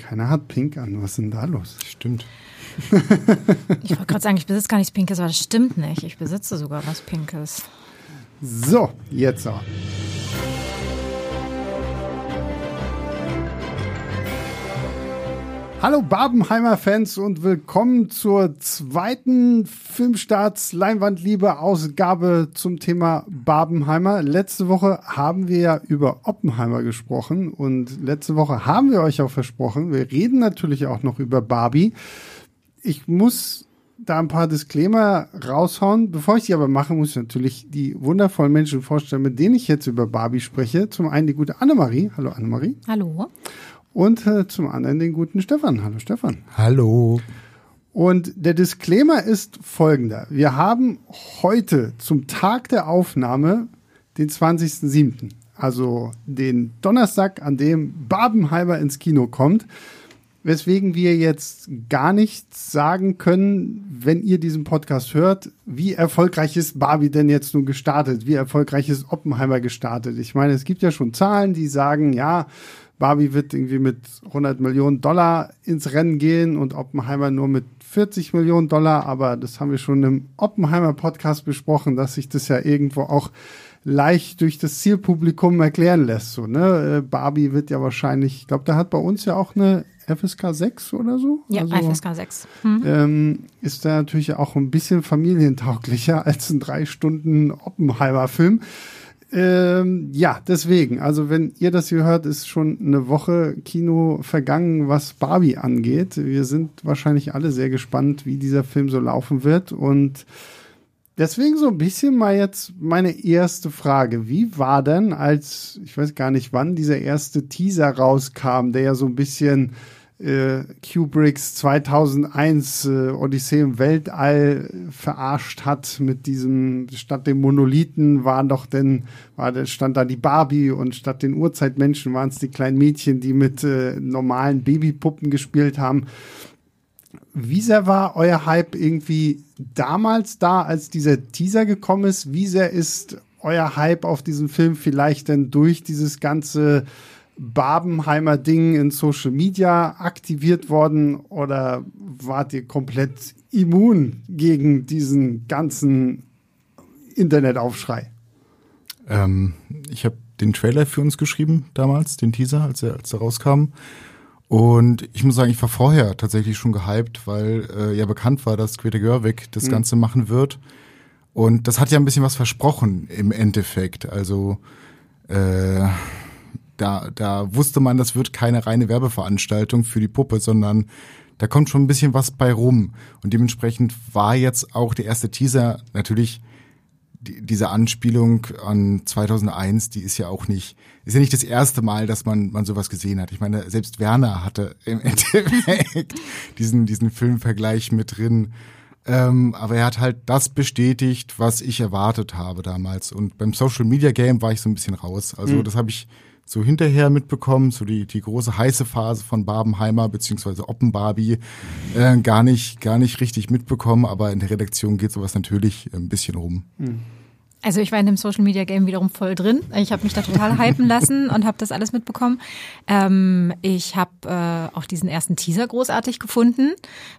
Keiner hat Pink an. Was ist denn da los? Stimmt. ich wollte gerade sagen, ich besitze gar nichts Pinkes, aber das stimmt nicht. Ich besitze sogar was Pinkes. So, jetzt aber. Hallo Barbenheimer-Fans und willkommen zur zweiten Filmstarts Leinwandliebe Ausgabe zum Thema Barbenheimer. Letzte Woche haben wir ja über Oppenheimer gesprochen und letzte Woche haben wir euch auch versprochen, wir reden natürlich auch noch über Barbie. Ich muss da ein paar Disclaimer raushauen. Bevor ich die aber mache, muss ich natürlich die wundervollen Menschen vorstellen, mit denen ich jetzt über Barbie spreche. Zum einen die gute Annemarie. Hallo Annemarie. Hallo. Und äh, zum anderen den guten Stefan. Hallo Stefan. Hallo. Und der Disclaimer ist folgender. Wir haben heute zum Tag der Aufnahme den 20.07., also den Donnerstag, an dem Barbenheimer ins Kino kommt, weswegen wir jetzt gar nichts sagen können, wenn ihr diesen Podcast hört, wie erfolgreich ist Barbie denn jetzt nun gestartet? Wie erfolgreich ist Oppenheimer gestartet? Ich meine, es gibt ja schon Zahlen, die sagen, ja, Barbie wird irgendwie mit 100 Millionen Dollar ins Rennen gehen und Oppenheimer nur mit 40 Millionen Dollar. Aber das haben wir schon im Oppenheimer Podcast besprochen, dass sich das ja irgendwo auch leicht durch das Zielpublikum erklären lässt. So, ne? Äh, Barbie wird ja wahrscheinlich, ich glaube, da hat bei uns ja auch eine FSK 6 oder so. Ja, also, FSK 6. Hm. Ähm, ist da natürlich auch ein bisschen familientauglicher als ein drei Stunden Oppenheimer-Film. Ähm, ja, deswegen, also wenn ihr das hier hört, ist schon eine Woche Kino vergangen, was Barbie angeht. Wir sind wahrscheinlich alle sehr gespannt, wie dieser Film so laufen wird. Und deswegen so ein bisschen mal jetzt meine erste Frage. Wie war denn, als, ich weiß gar nicht wann, dieser erste Teaser rauskam, der ja so ein bisschen äh, Kubricks 2001 äh, Odyssee im Weltall verarscht hat mit diesem statt dem Monolithen waren doch denn war stand da die Barbie und statt den Urzeitmenschen waren es die kleinen Mädchen, die mit äh, normalen Babypuppen gespielt haben. Wie sehr war euer Hype irgendwie damals da, als dieser Teaser gekommen ist? Wie sehr ist euer Hype auf diesen Film vielleicht denn durch dieses ganze Barbenheimer Ding in Social Media aktiviert worden oder wart ihr komplett immun gegen diesen ganzen Internetaufschrei? Ähm, ich habe den Trailer für uns geschrieben damals, den Teaser, als er, als er rauskam. Und ich muss sagen, ich war vorher tatsächlich schon gehypt, weil äh, ja bekannt war, dass Greta Gerwig das mhm. Ganze machen wird. Und das hat ja ein bisschen was versprochen im Endeffekt. Also äh, da, da wusste man, das wird keine reine Werbeveranstaltung für die Puppe, sondern da kommt schon ein bisschen was bei rum. Und dementsprechend war jetzt auch der erste Teaser natürlich die, diese Anspielung an 2001, die ist ja auch nicht, ist ja nicht das erste Mal, dass man, man sowas gesehen hat. Ich meine, selbst Werner hatte im Endeffekt diesen, diesen Filmvergleich mit drin. Ähm, aber er hat halt das bestätigt, was ich erwartet habe damals. Und beim Social Media Game war ich so ein bisschen raus. Also mhm. das habe ich so hinterher mitbekommen, so die, die große heiße Phase von Barbenheimer beziehungsweise Oppenbarbie äh, gar nicht, gar nicht richtig mitbekommen, aber in der Redaktion geht sowas natürlich ein bisschen rum. Mhm. Also ich war in dem Social Media Game wiederum voll drin. Ich habe mich da total hypen lassen und habe das alles mitbekommen. Ähm, ich habe äh, auch diesen ersten Teaser großartig gefunden,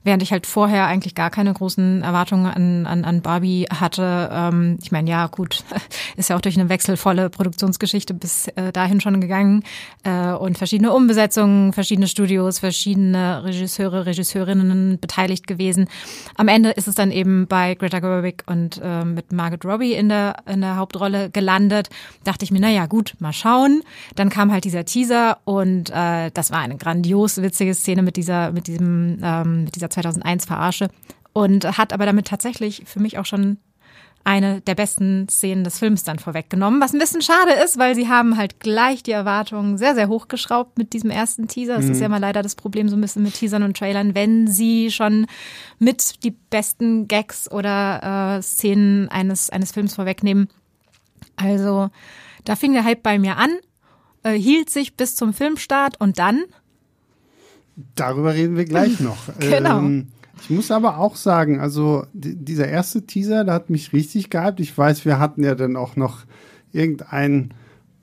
während ich halt vorher eigentlich gar keine großen Erwartungen an, an, an Barbie hatte. Ähm, ich meine, ja gut, ist ja auch durch eine wechselvolle Produktionsgeschichte bis äh, dahin schon gegangen äh, und verschiedene Umbesetzungen, verschiedene Studios, verschiedene Regisseure, Regisseurinnen beteiligt gewesen. Am Ende ist es dann eben bei Greta Gerwig und äh, mit Margaret Robbie in der in der Hauptrolle gelandet. Dachte ich mir, naja, gut, mal schauen. Dann kam halt dieser Teaser und äh, das war eine grandios witzige Szene mit dieser, mit diesem, ähm, mit dieser 2001 Verarsche und hat aber damit tatsächlich für mich auch schon eine der besten Szenen des Films dann vorweggenommen, was ein bisschen schade ist, weil sie haben halt gleich die Erwartungen sehr, sehr hochgeschraubt mit diesem ersten Teaser. Das mhm. ist ja mal leider das Problem so ein bisschen mit Teasern und Trailern, wenn sie schon mit die besten Gags oder äh, Szenen eines, eines Films vorwegnehmen. Also da fing der Hype bei mir an, äh, hielt sich bis zum Filmstart und dann. Darüber reden wir gleich noch. genau. Ähm ich muss aber auch sagen, also dieser erste Teaser, der hat mich richtig gehypt. Ich weiß, wir hatten ja dann auch noch irgendein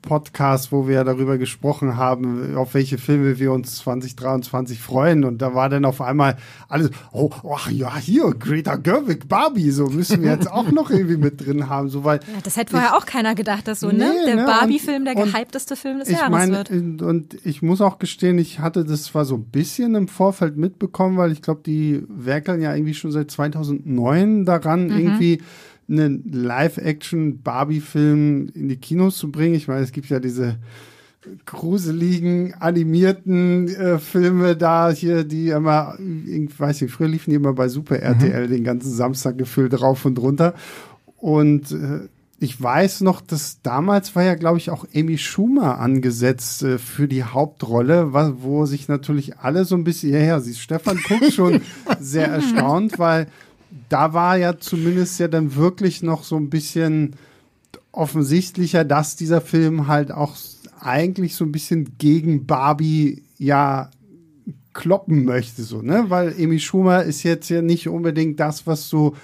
Podcast, wo wir ja darüber gesprochen haben, auf welche Filme wir uns 2023 freuen. Und da war dann auf einmal alles, oh, ach ja, hier, Greta Gerwig, Barbie, so müssen wir jetzt auch noch irgendwie mit drin haben. So, weil ja, das hätte vorher auch keiner gedacht, dass so, ne, nee, ne? Der ne? Barbie-Film der gehypteste Film des Jahres mein, wird. Und ich muss auch gestehen, ich hatte das zwar so ein bisschen im Vorfeld mitbekommen, weil ich glaube, die werkeln ja irgendwie schon seit 2009 daran, mhm. irgendwie einen Live-Action-Barbie-Film in die Kinos zu bringen. Ich meine, es gibt ja diese gruseligen animierten äh, Filme da hier, die immer, ich weiß nicht, früher liefen die immer bei Super RTL mhm. den ganzen Samstag gefühlt rauf und runter. Und äh, ich weiß noch, dass damals war ja, glaube ich, auch Amy Schumer angesetzt äh, für die Hauptrolle, wo sich natürlich alle so ein bisschen, ja, ja, sie Stefan guckt schon sehr erstaunt, weil da war ja zumindest ja dann wirklich noch so ein bisschen offensichtlicher, dass dieser Film halt auch eigentlich so ein bisschen gegen Barbie ja kloppen möchte, so, ne? Weil Amy Schumer ist jetzt ja nicht unbedingt das, was so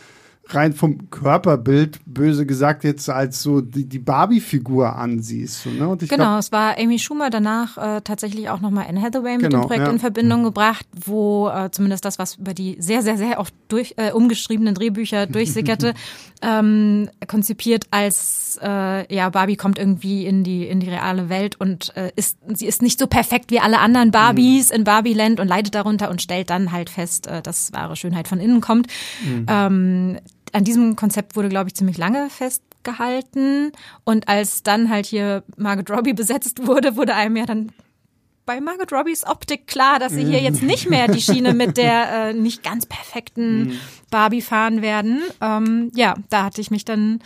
rein vom Körperbild, böse gesagt, jetzt als so die, die Barbie-Figur ansiehst. So, ne? genau, glaub, es war Amy Schumer danach äh, tatsächlich auch nochmal Anne Hathaway mit genau, dem Projekt ja. in Verbindung gebracht, wo äh, zumindest das, was über die sehr, sehr, sehr oft durch, äh, umgeschriebenen Drehbücher durchsickerte, ähm, konzipiert als äh, ja, Barbie kommt irgendwie in die, in die reale Welt und äh, ist, sie ist nicht so perfekt wie alle anderen Barbies mhm. in Barbieland und leidet darunter und stellt dann halt fest, äh, dass wahre Schönheit von innen kommt. Mhm. Ähm, an diesem Konzept wurde, glaube ich, ziemlich lange festgehalten. Und als dann halt hier Margot Robbie besetzt wurde, wurde einem ja dann bei Margot Robbies Optik klar, dass sie hier jetzt nicht mehr die Schiene mit der äh, nicht ganz perfekten mhm. Barbie fahren werden. Ähm, ja, da hatte ich mich dann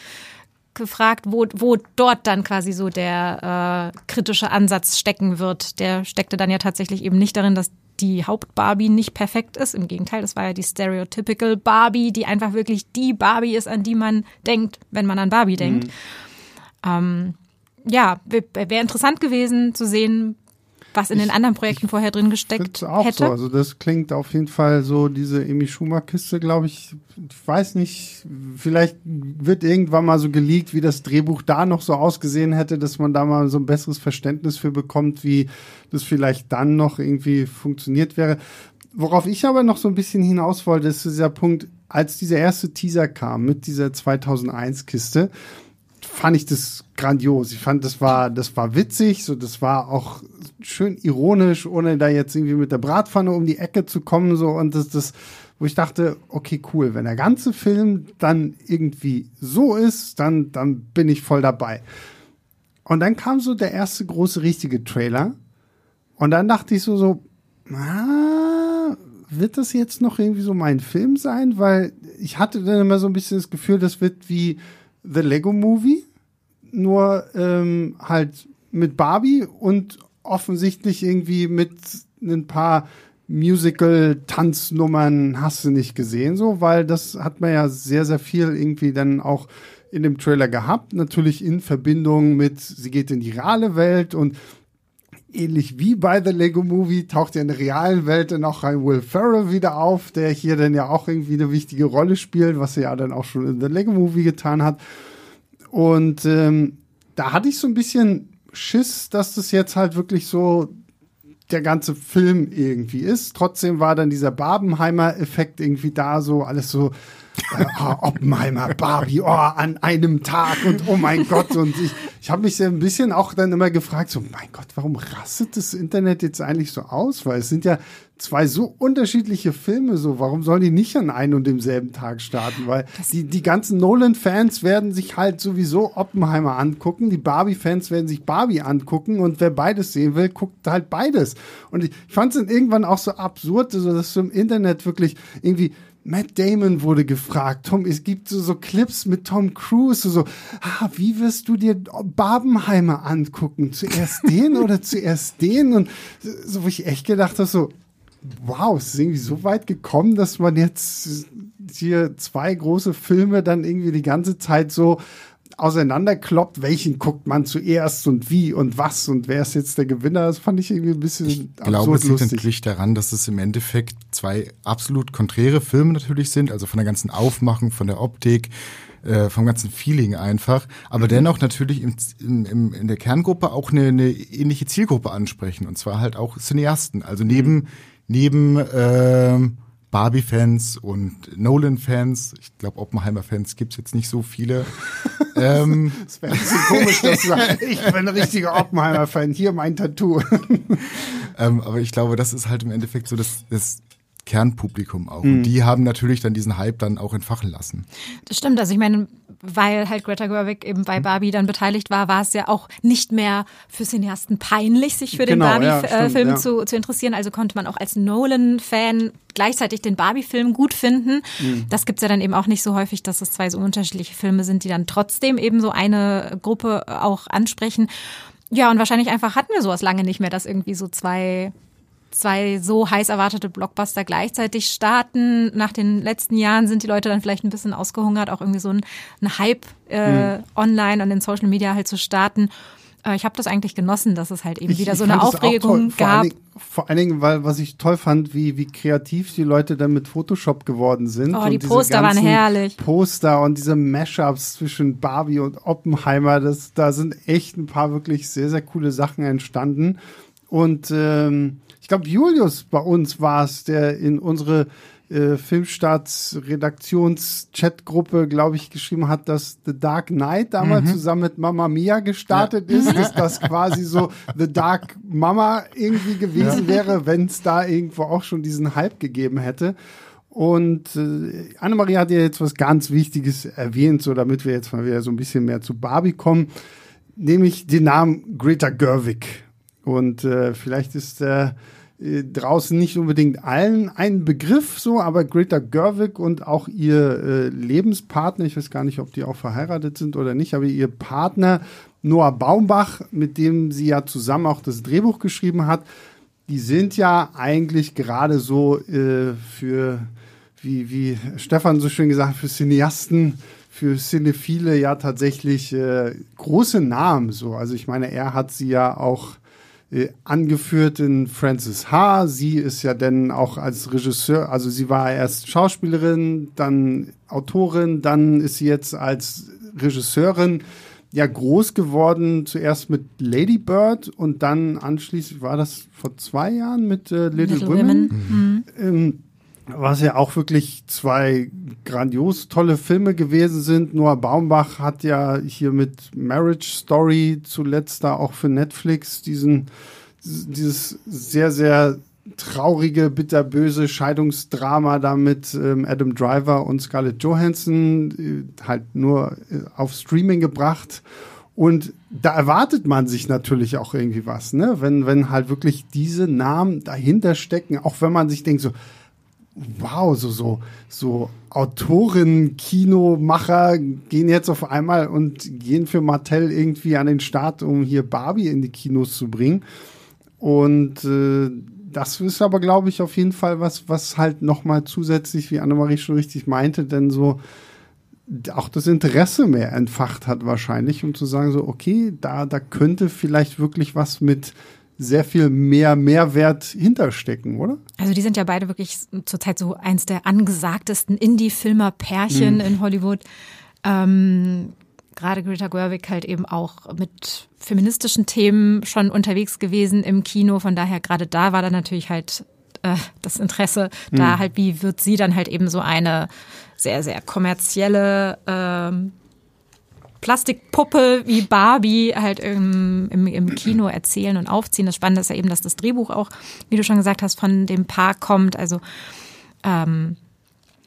gefragt, wo, wo dort dann quasi so der äh, kritische Ansatz stecken wird. Der steckte dann ja tatsächlich eben nicht darin, dass die Haupt-Barbie nicht perfekt ist. Im Gegenteil, das war ja die stereotypical Barbie, die einfach wirklich die Barbie ist, an die man denkt, wenn man an Barbie denkt. Mhm. Ähm, ja, wäre interessant gewesen zu sehen, was in den anderen Projekten ich vorher drin gesteckt auch hätte. So. Also das klingt auf jeden Fall so, diese Emi Schumer-Kiste, glaube ich, ich weiß nicht, vielleicht wird irgendwann mal so geleakt, wie das Drehbuch da noch so ausgesehen hätte, dass man da mal so ein besseres Verständnis für bekommt, wie das vielleicht dann noch irgendwie funktioniert wäre. Worauf ich aber noch so ein bisschen hinaus wollte, ist dieser Punkt, als dieser erste Teaser kam mit dieser 2001-Kiste, fand ich das grandios. Ich fand, das war, das war witzig, so, das war auch schön ironisch, ohne da jetzt irgendwie mit der Bratpfanne um die Ecke zu kommen, so, und das, das, wo ich dachte, okay, cool, wenn der ganze Film dann irgendwie so ist, dann, dann bin ich voll dabei. Und dann kam so der erste große richtige Trailer. Und dann dachte ich so, so, ah, wird das jetzt noch irgendwie so mein Film sein? Weil ich hatte dann immer so ein bisschen das Gefühl, das wird wie The Lego Movie nur ähm, halt mit Barbie und offensichtlich irgendwie mit ein paar Musical-Tanznummern hast du nicht gesehen, so, weil das hat man ja sehr, sehr viel irgendwie dann auch in dem Trailer gehabt. Natürlich in Verbindung mit, sie geht in die reale Welt und ähnlich wie bei The Lego Movie taucht ja in der realen Welt dann auch ein Will Ferrell wieder auf, der hier dann ja auch irgendwie eine wichtige Rolle spielt, was er ja dann auch schon in The Lego Movie getan hat. Und ähm, da hatte ich so ein bisschen Schiss, dass das jetzt halt wirklich so der ganze Film irgendwie ist. Trotzdem war dann dieser Barbenheimer-Effekt irgendwie da, so alles so äh, oh, Oppenheimer, Barbie, oh, an einem Tag und oh mein Gott. Und ich, ich habe mich so ein bisschen auch dann immer gefragt, so mein Gott, warum rastet das Internet jetzt eigentlich so aus? Weil es sind ja zwei so unterschiedliche Filme, so warum sollen die nicht an einem und demselben Tag starten? Weil die, die ganzen Nolan-Fans werden sich halt sowieso Oppenheimer angucken, die Barbie-Fans werden sich Barbie angucken und wer beides sehen will, guckt halt beides. Und ich, ich fand es dann irgendwann auch so absurd, so dass du im Internet wirklich irgendwie Matt Damon wurde gefragt. Tom, es gibt so, so Clips mit Tom Cruise, so, so ah, wie wirst du dir Barbenheimer angucken? Zuerst den oder zuerst den? Und so, wo ich echt gedacht habe, so, wow, es ist irgendwie so weit gekommen, dass man jetzt hier zwei große Filme dann irgendwie die ganze Zeit so auseinanderkloppt, welchen guckt man zuerst und wie und was und wer ist jetzt der Gewinner. Das fand ich irgendwie ein bisschen ich glaube, es liegt natürlich daran, dass es im Endeffekt zwei absolut konträre Filme natürlich sind, also von der ganzen Aufmachung, von der Optik, äh, vom ganzen Feeling einfach, aber mhm. dennoch natürlich im, im, in der Kerngruppe auch eine, eine ähnliche Zielgruppe ansprechen und zwar halt auch Cineasten, also neben mhm. Neben äh, Barbie-Fans und Nolan-Fans. Ich glaube, Oppenheimer-Fans gibt's jetzt nicht so viele. ähm, das wäre ein bisschen komisch, dass du sagst, ich bin ein richtiger Oppenheimer-Fan, hier mein Tattoo. ähm, aber ich glaube, das ist halt im Endeffekt so das, das Kernpublikum auch. Mhm. Und die haben natürlich dann diesen Hype dann auch entfachen lassen. Das stimmt. Also ich meine, weil halt Greta Gerwig eben bei mhm. Barbie dann beteiligt war, war es ja auch nicht mehr für Cineasten peinlich, sich für den genau, Barbie-Film ja, ja. zu, zu interessieren. Also konnte man auch als Nolan-Fan gleichzeitig den Barbie-Film gut finden. Mhm. Das gibt's ja dann eben auch nicht so häufig, dass es zwei so unterschiedliche Filme sind, die dann trotzdem eben so eine Gruppe auch ansprechen. Ja, und wahrscheinlich einfach hatten wir sowas lange nicht mehr, dass irgendwie so zwei zwei so heiß erwartete Blockbuster gleichzeitig starten. Nach den letzten Jahren sind die Leute dann vielleicht ein bisschen ausgehungert, auch irgendwie so ein, ein Hype äh, mhm. online und in Social Media halt zu starten. Äh, ich habe das eigentlich genossen, dass es halt eben ich, wieder so eine Aufregung gab. Vor allen, Dingen, vor allen Dingen, weil was ich toll fand, wie, wie kreativ die Leute dann mit Photoshop geworden sind. Oh, die Poster waren herrlich. Poster und diese Mashups zwischen Barbie und Oppenheimer, das, da sind echt ein paar wirklich sehr, sehr coole Sachen entstanden. Und ähm, ich glaube, Julius bei uns war es, der in unsere äh, Filmstarts Redaktions-Chat-Gruppe, glaube ich, geschrieben hat, dass The Dark Knight damals mhm. zusammen mit Mama Mia gestartet ja. ist, dass das quasi so The Dark Mama irgendwie gewesen ja. wäre, wenn es da irgendwo auch schon diesen Hype gegeben hätte. Und äh, Annemarie hat ja jetzt was ganz Wichtiges erwähnt, so damit wir jetzt mal wieder so ein bisschen mehr zu Barbie kommen, nämlich den Namen Greta Gerwig. Und äh, vielleicht ist äh, draußen nicht unbedingt allen ein Begriff so, aber Greta Gerwig und auch ihr äh, Lebenspartner, ich weiß gar nicht, ob die auch verheiratet sind oder nicht, aber ihr Partner Noah Baumbach, mit dem sie ja zusammen auch das Drehbuch geschrieben hat, die sind ja eigentlich gerade so äh, für, wie, wie Stefan so schön gesagt, für Cineasten, für Cinephile ja tatsächlich äh, große Namen so. Also ich meine, er hat sie ja auch angeführt in Frances H. Sie ist ja dann auch als Regisseur, also sie war erst Schauspielerin, dann Autorin, dann ist sie jetzt als Regisseurin ja groß geworden, zuerst mit Lady Bird und dann anschließend, war das vor zwei Jahren mit äh, Little, Little, Women? Women. Mhm. Ähm, was ja auch wirklich zwei grandios tolle Filme gewesen sind. Noah Baumbach hat ja hier mit Marriage Story zuletzt da auch für Netflix diesen, dieses sehr, sehr traurige, bitterböse Scheidungsdrama da mit ähm, Adam Driver und Scarlett Johansson äh, halt nur äh, auf Streaming gebracht. Und da erwartet man sich natürlich auch irgendwie was, ne? Wenn, wenn halt wirklich diese Namen dahinter stecken, auch wenn man sich denkt so, wow, so, so, so Autoren, Kinomacher gehen jetzt auf einmal und gehen für Mattel irgendwie an den Start, um hier Barbie in die Kinos zu bringen. Und äh, das ist aber, glaube ich, auf jeden Fall was, was halt nochmal zusätzlich, wie Annemarie schon richtig meinte, denn so auch das Interesse mehr entfacht hat wahrscheinlich, um zu sagen so, okay, da, da könnte vielleicht wirklich was mit sehr viel mehr Mehrwert hinterstecken, oder? Also die sind ja beide wirklich zurzeit so eins der angesagtesten Indie-Filmer-Pärchen mhm. in Hollywood. Ähm, Gerade Greta Gerwig halt eben auch mit feministischen Themen schon unterwegs gewesen im Kino. Von daher gerade da war dann natürlich halt äh, das Interesse mhm. da halt, wie wird sie dann halt eben so eine sehr, sehr kommerzielle ähm, Plastikpuppe wie Barbie halt im, im, im, Kino erzählen und aufziehen. Das Spannende ist ja eben, dass das Drehbuch auch, wie du schon gesagt hast, von dem Paar kommt. Also ähm,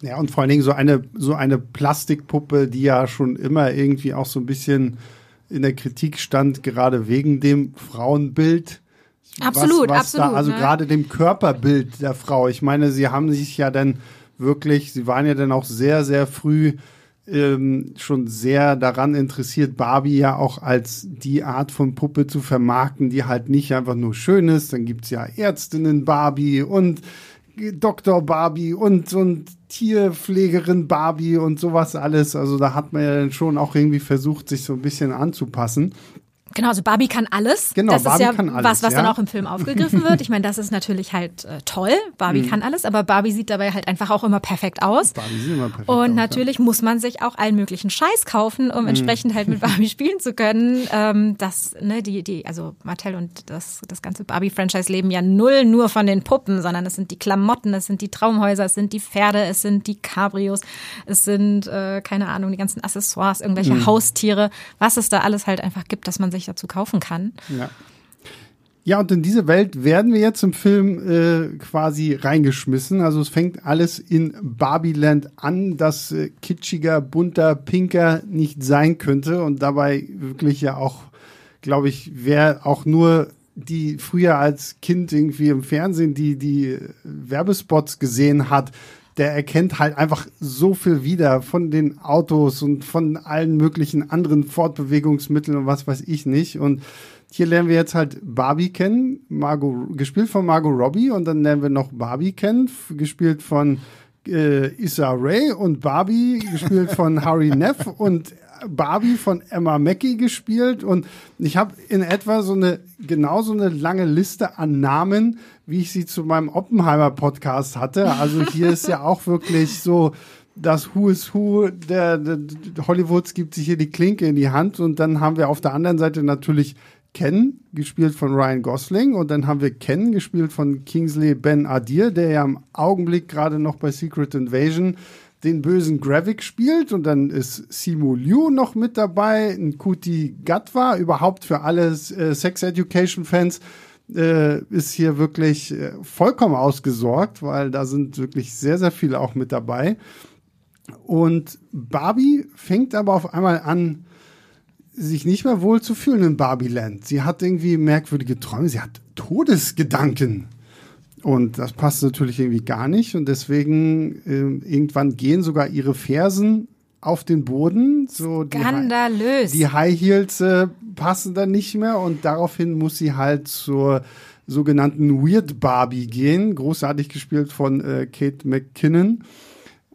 ja, und vor allen Dingen so eine, so eine Plastikpuppe, die ja schon immer irgendwie auch so ein bisschen in der Kritik stand, gerade wegen dem Frauenbild. Absolut, was, was absolut. Da, also ne? gerade dem Körperbild der Frau. Ich meine, sie haben sich ja dann wirklich, sie waren ja dann auch sehr, sehr früh ähm, schon sehr daran interessiert, Barbie ja auch als die Art von Puppe zu vermarkten, die halt nicht einfach nur schön ist. Dann gibt's ja Ärztinnen Barbie und Dr. Barbie und, und Tierpflegerin Barbie und sowas alles. Also da hat man ja dann schon auch irgendwie versucht, sich so ein bisschen anzupassen. Genau, also Barbie kann alles. Genau, das Barbie ist ja kann alles, was, was dann ja. auch im Film aufgegriffen wird. Ich meine, das ist natürlich halt äh, toll. Barbie kann alles, aber Barbie sieht dabei halt einfach auch immer perfekt aus. Mhm. Barbie sieht immer perfekt Und aus, ja. natürlich muss man sich auch allen möglichen Scheiß kaufen, um entsprechend halt mit Barbie spielen zu können. Ähm, das, ne, die, die, also Mattel und das, das ganze Barbie-Franchise leben ja null nur von den Puppen, sondern es sind die Klamotten, es sind die Traumhäuser, es sind die Pferde, es sind die Cabrios, es sind, äh, keine Ahnung, die ganzen Accessoires, irgendwelche Haustiere, was es da alles halt einfach gibt, dass man sich dazu kaufen kann. Ja. Ja, und in diese Welt werden wir jetzt im Film äh, quasi reingeschmissen. Also es fängt alles in Barbieland an, das äh, kitschiger, bunter, pinker nicht sein könnte und dabei wirklich ja auch, glaube ich, wer auch nur die früher als Kind irgendwie im Fernsehen die die äh, Werbespots gesehen hat, der erkennt halt einfach so viel wieder von den Autos und von allen möglichen anderen Fortbewegungsmitteln und was weiß ich nicht. Und hier lernen wir jetzt halt Barbie kennen, Margot, gespielt von Margot Robbie. Und dann lernen wir noch Barbie kennen, gespielt von äh, Issa Rae. Und Barbie gespielt von Harry Neff. Und Barbie von Emma Mackey gespielt und ich habe in etwa so eine genauso eine lange Liste an Namen, wie ich sie zu meinem Oppenheimer Podcast hatte. Also hier ist ja auch wirklich so das Who is Who der, der, Hollywoods gibt sich hier die Klinke in die Hand und dann haben wir auf der anderen Seite natürlich Ken, gespielt von Ryan Gosling und dann haben wir Ken, gespielt von Kingsley Ben Adir, der ja im Augenblick gerade noch bei Secret Invasion den bösen Gravik spielt und dann ist Simu Liu noch mit dabei, Nkuti Gatwa, überhaupt für alle äh, Sex Education Fans äh, ist hier wirklich äh, vollkommen ausgesorgt, weil da sind wirklich sehr, sehr viele auch mit dabei. Und Barbie fängt aber auf einmal an, sich nicht mehr wohl zu fühlen in Barbieland. Sie hat irgendwie merkwürdige Träume, sie hat Todesgedanken. Und das passt natürlich irgendwie gar nicht. Und deswegen äh, irgendwann gehen sogar ihre Fersen auf den Boden. So die Hi- Skandalös. die High Heels äh, passen dann nicht mehr und daraufhin muss sie halt zur sogenannten Weird Barbie gehen, großartig gespielt von äh, Kate McKinnon.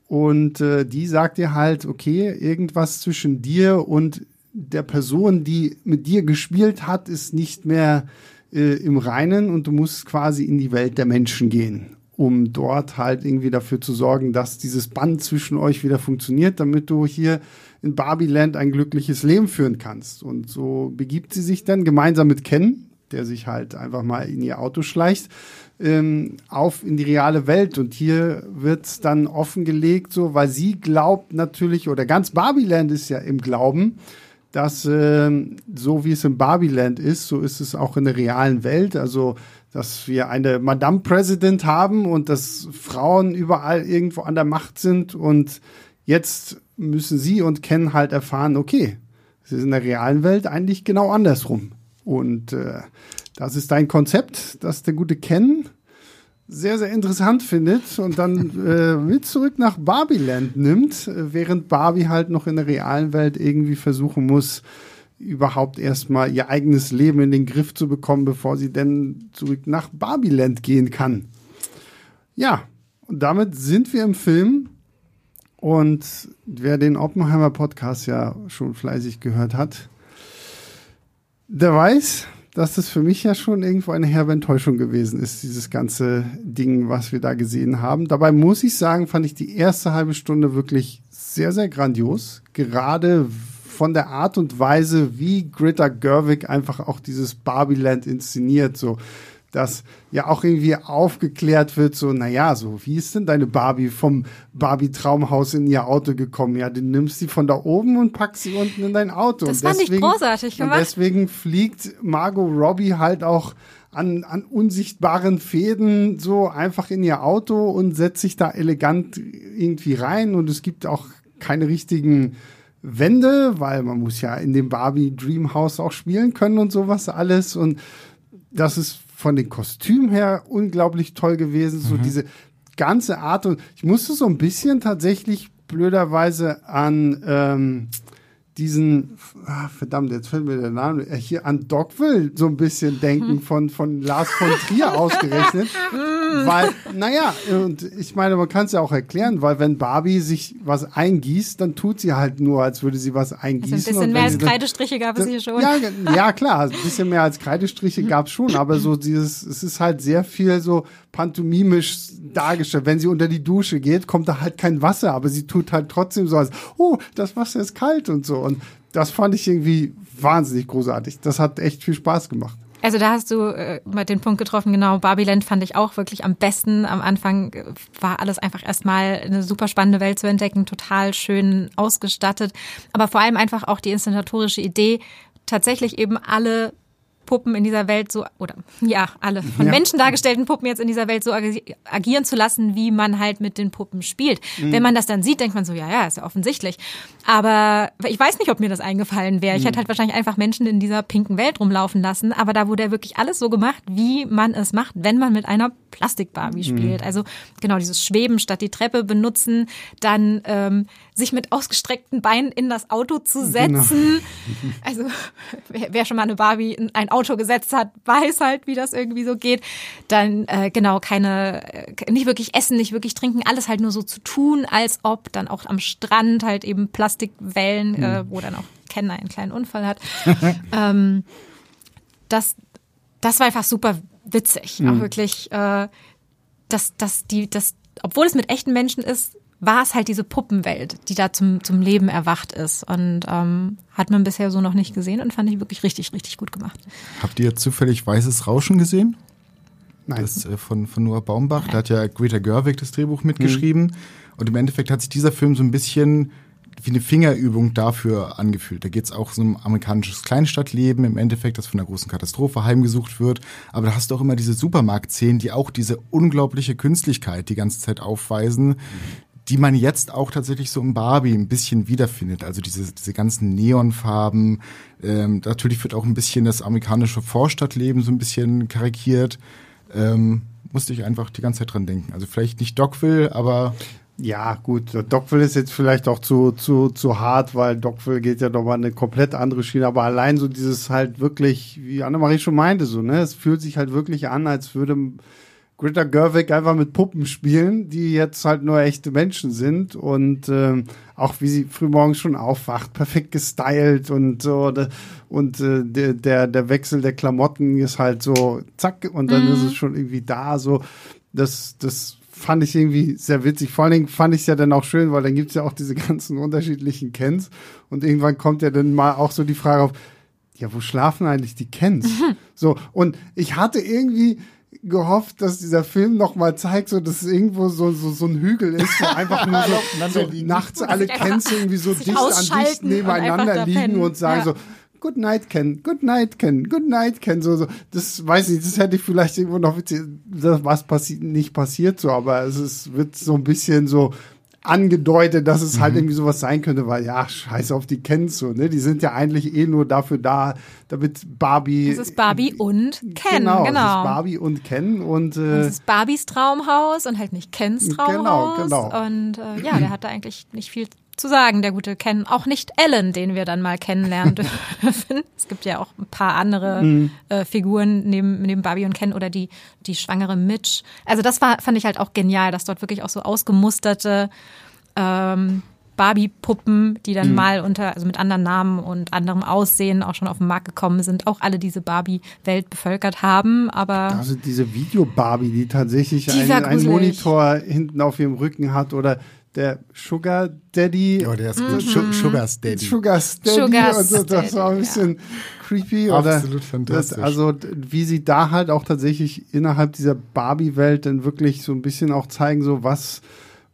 Und äh, die sagt ihr halt, okay, irgendwas zwischen dir und der Person, die mit dir gespielt hat, ist nicht mehr äh, im Reinen und du musst quasi in die Welt der Menschen gehen, um dort halt irgendwie dafür zu sorgen, dass dieses Band zwischen euch wieder funktioniert, damit du hier in Barbieland ein glückliches Leben führen kannst. Und so begibt sie sich dann gemeinsam mit Ken, der sich halt einfach mal in ihr Auto schleicht, ähm, auf in die reale Welt. Und hier wird's dann offengelegt, so, weil sie glaubt natürlich, oder ganz Barbieland ist ja im Glauben, dass ähm, so wie es in Barbieland ist, so ist es auch in der realen Welt. Also, dass wir eine Madame President haben und dass Frauen überall irgendwo an der Macht sind. Und jetzt müssen sie und Ken halt erfahren, okay, es ist in der realen Welt eigentlich genau andersrum. Und äh, das ist ein Konzept, das der gute Ken sehr, sehr interessant findet und dann äh, mit zurück nach Barbieland nimmt, äh, während Barbie halt noch in der realen Welt irgendwie versuchen muss, überhaupt erstmal ihr eigenes Leben in den Griff zu bekommen, bevor sie denn zurück nach Barbieland gehen kann. Ja, und damit sind wir im Film. Und wer den Oppenheimer Podcast ja schon fleißig gehört hat, der weiß, dass das für mich ja schon irgendwo eine herbe Enttäuschung gewesen ist, dieses ganze Ding, was wir da gesehen haben. Dabei muss ich sagen, fand ich die erste halbe Stunde wirklich sehr, sehr grandios. Gerade von der Art und Weise, wie Greta Gerwig einfach auch dieses Barbieland inszeniert, so dass ja auch irgendwie aufgeklärt wird, so, naja, so, wie ist denn deine Barbie vom Barbie-Traumhaus in ihr Auto gekommen? Ja, du nimmst sie von da oben und packst sie unten in dein Auto. Das und fand ich großartig und gemacht. deswegen fliegt Margot Robbie halt auch an, an unsichtbaren Fäden so einfach in ihr Auto und setzt sich da elegant irgendwie rein und es gibt auch keine richtigen Wände, weil man muss ja in dem Barbie Dreamhouse auch spielen können und sowas alles und das ist von den Kostümen her unglaublich toll gewesen, so diese ganze Art und ich musste so ein bisschen tatsächlich blöderweise an ähm, diesen, ah, verdammt, jetzt fällt mir der Name, äh, hier an Dogville so ein bisschen denken von, von Lars von Trier ausgerechnet. weil, naja, und ich meine, man kann es ja auch erklären, weil wenn Barbie sich was eingießt, dann tut sie halt nur, als würde sie was eingießen. Also ein bisschen mehr als Kreidestriche gab es hier schon. Ja, ja, klar, ein bisschen mehr als Kreidestriche gab es schon, aber so dieses, es ist halt sehr viel so pantomimisch dargestellt. Wenn sie unter die Dusche geht, kommt da halt kein Wasser, aber sie tut halt trotzdem so als, oh, das Wasser ist kalt und so. Und das fand ich irgendwie wahnsinnig großartig. Das hat echt viel Spaß gemacht. Also da hast du äh, mal den Punkt getroffen, genau, Barbieland fand ich auch wirklich am besten. Am Anfang äh, war alles einfach erstmal eine super spannende Welt zu entdecken, total schön ausgestattet, aber vor allem einfach auch die inszenatorische Idee, tatsächlich eben alle Puppen in dieser Welt so, oder ja, alle von ja. Menschen dargestellten Puppen jetzt in dieser Welt so agieren zu lassen, wie man halt mit den Puppen spielt. Mhm. Wenn man das dann sieht, denkt man so, ja, ja, ist ja offensichtlich. Aber ich weiß nicht, ob mir das eingefallen wäre. Ich mhm. hätte halt wahrscheinlich einfach Menschen in dieser pinken Welt rumlaufen lassen, aber da wurde ja wirklich alles so gemacht, wie man es macht, wenn man mit einer Plastik-Barbie mhm. spielt. Also genau dieses Schweben statt die Treppe benutzen, dann ähm, sich mit ausgestreckten Beinen in das Auto zu genau. setzen. Genau. Also wer, wer, schon mal eine Barbie in ein Auto gesetzt hat, weiß halt, wie das irgendwie so geht. Dann äh, genau keine, äh, nicht wirklich essen, nicht wirklich trinken, alles halt nur so zu tun, als ob dann auch am Strand halt eben Plastikwellen, mhm. äh, wo dann auch Ken einen kleinen Unfall hat. ähm, das, das war einfach super witzig. Mhm. Auch wirklich, äh, dass, dass die, dass, obwohl es mit echten Menschen ist, war es halt diese Puppenwelt, die da zum, zum Leben erwacht ist. Und ähm, hat man bisher so noch nicht gesehen und fand ich wirklich richtig, richtig gut gemacht. Habt ihr zufällig Weißes Rauschen gesehen? Nein. Das äh, von, von Noah Baumbach. Nein. Da hat ja Greta Gerwig das Drehbuch mitgeschrieben. Mhm. Und im Endeffekt hat sich dieser Film so ein bisschen wie eine Fingerübung dafür angefühlt. Da geht es auch so um amerikanisches Kleinstadtleben, im Endeffekt, das von einer großen Katastrophe heimgesucht wird. Aber da hast du auch immer diese Supermarktszenen, die auch diese unglaubliche Künstlichkeit die ganze Zeit aufweisen, die man jetzt auch tatsächlich so im Barbie ein bisschen wiederfindet. Also diese, diese ganzen Neonfarben. Ähm, natürlich wird auch ein bisschen das amerikanische Vorstadtleben so ein bisschen karikiert. Ähm, musste ich einfach die ganze Zeit dran denken. Also vielleicht nicht Dogville, aber ja, gut, Dogville ist jetzt vielleicht auch zu, zu, zu hart, weil Dogville geht ja nochmal eine komplett andere Schiene, aber allein so dieses halt wirklich, wie Annemarie schon meinte, so, ne, es fühlt sich halt wirklich an, als würde Greta Gerwig einfach mit Puppen spielen, die jetzt halt nur echte Menschen sind und ähm, auch wie sie frühmorgens schon aufwacht, perfekt gestylt und so und äh, der, der der Wechsel der Klamotten ist halt so zack und dann mhm. ist es schon irgendwie da so das das fand ich irgendwie sehr witzig. Vor allen Dingen fand ich es ja dann auch schön, weil dann gibt's ja auch diese ganzen unterschiedlichen Kens und irgendwann kommt ja dann mal auch so die Frage auf, ja, wo schlafen eigentlich die Kens? So, und ich hatte irgendwie gehofft, dass dieser Film noch mal zeigt, so dass es irgendwo so, so, so ein Hügel ist, wo einfach nur so, so nachts alle Kens irgendwie so dicht an dicht nebeneinander und liegen und sagen ja. so, Good night, Ken, good night, Ken, good night, Ken, so, so. Das weiß ich, das hätte ich vielleicht irgendwo noch witzig, was passiert, nicht passiert so, aber es ist, wird so ein bisschen so, angedeutet, dass es halt mhm. irgendwie sowas sein könnte, weil ja, scheiß auf die kennst du, ne? Die sind ja eigentlich eh nur dafür da, damit Barbie. Das ist Barbie und Ken, genau. genau. Das ist Barbie und Ken und. Äh, das ist Barbies Traumhaus und halt nicht Kens genau, Traumhaus. Genau, genau. Und äh, ja, der hat da eigentlich nicht viel zu sagen, der gute Ken. Auch nicht Ellen, den wir dann mal kennenlernen dürfen. es gibt ja auch ein paar andere mhm. äh, Figuren neben, neben Barbie und Ken oder die, die schwangere Mitch. Also das war, fand ich halt auch genial, dass dort wirklich auch so ausgemusterte ähm, Barbie-Puppen, die dann mhm. mal unter, also mit anderen Namen und anderem Aussehen auch schon auf den Markt gekommen sind, auch alle diese Barbie-Welt bevölkert haben. Aber also diese Video-Barbie, die tatsächlich die einen, einen Monitor hinten auf ihrem Rücken hat oder der Sugar Daddy. Ja, der ist mhm. Sugar's Daddy. Sugar's Daddy. Sugar's und so, das war ein bisschen ja. creepy. Oder Absolut fantastisch. Das, also wie sie da halt auch tatsächlich innerhalb dieser Barbie-Welt dann wirklich so ein bisschen auch zeigen, so was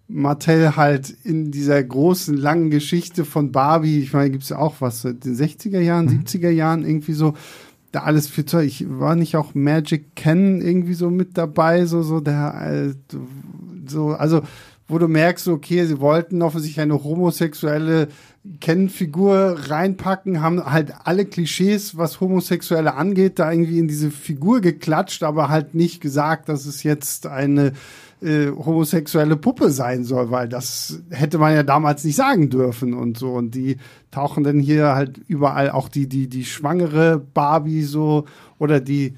Mattel halt in dieser großen, langen Geschichte von Barbie, ich meine, gibt es ja auch was, in den 60er Jahren, mhm. 70er Jahren irgendwie so, da alles für Zeug. Ich war nicht auch Magic Ken irgendwie so mit dabei, so, so der, äh, so, also wo du merkst, okay, sie wollten offensichtlich eine homosexuelle Kennfigur reinpacken, haben halt alle Klischees, was Homosexuelle angeht, da irgendwie in diese Figur geklatscht, aber halt nicht gesagt, dass es jetzt eine äh, homosexuelle Puppe sein soll, weil das hätte man ja damals nicht sagen dürfen und so. Und die tauchen dann hier halt überall auch die, die, die schwangere Barbie so oder die die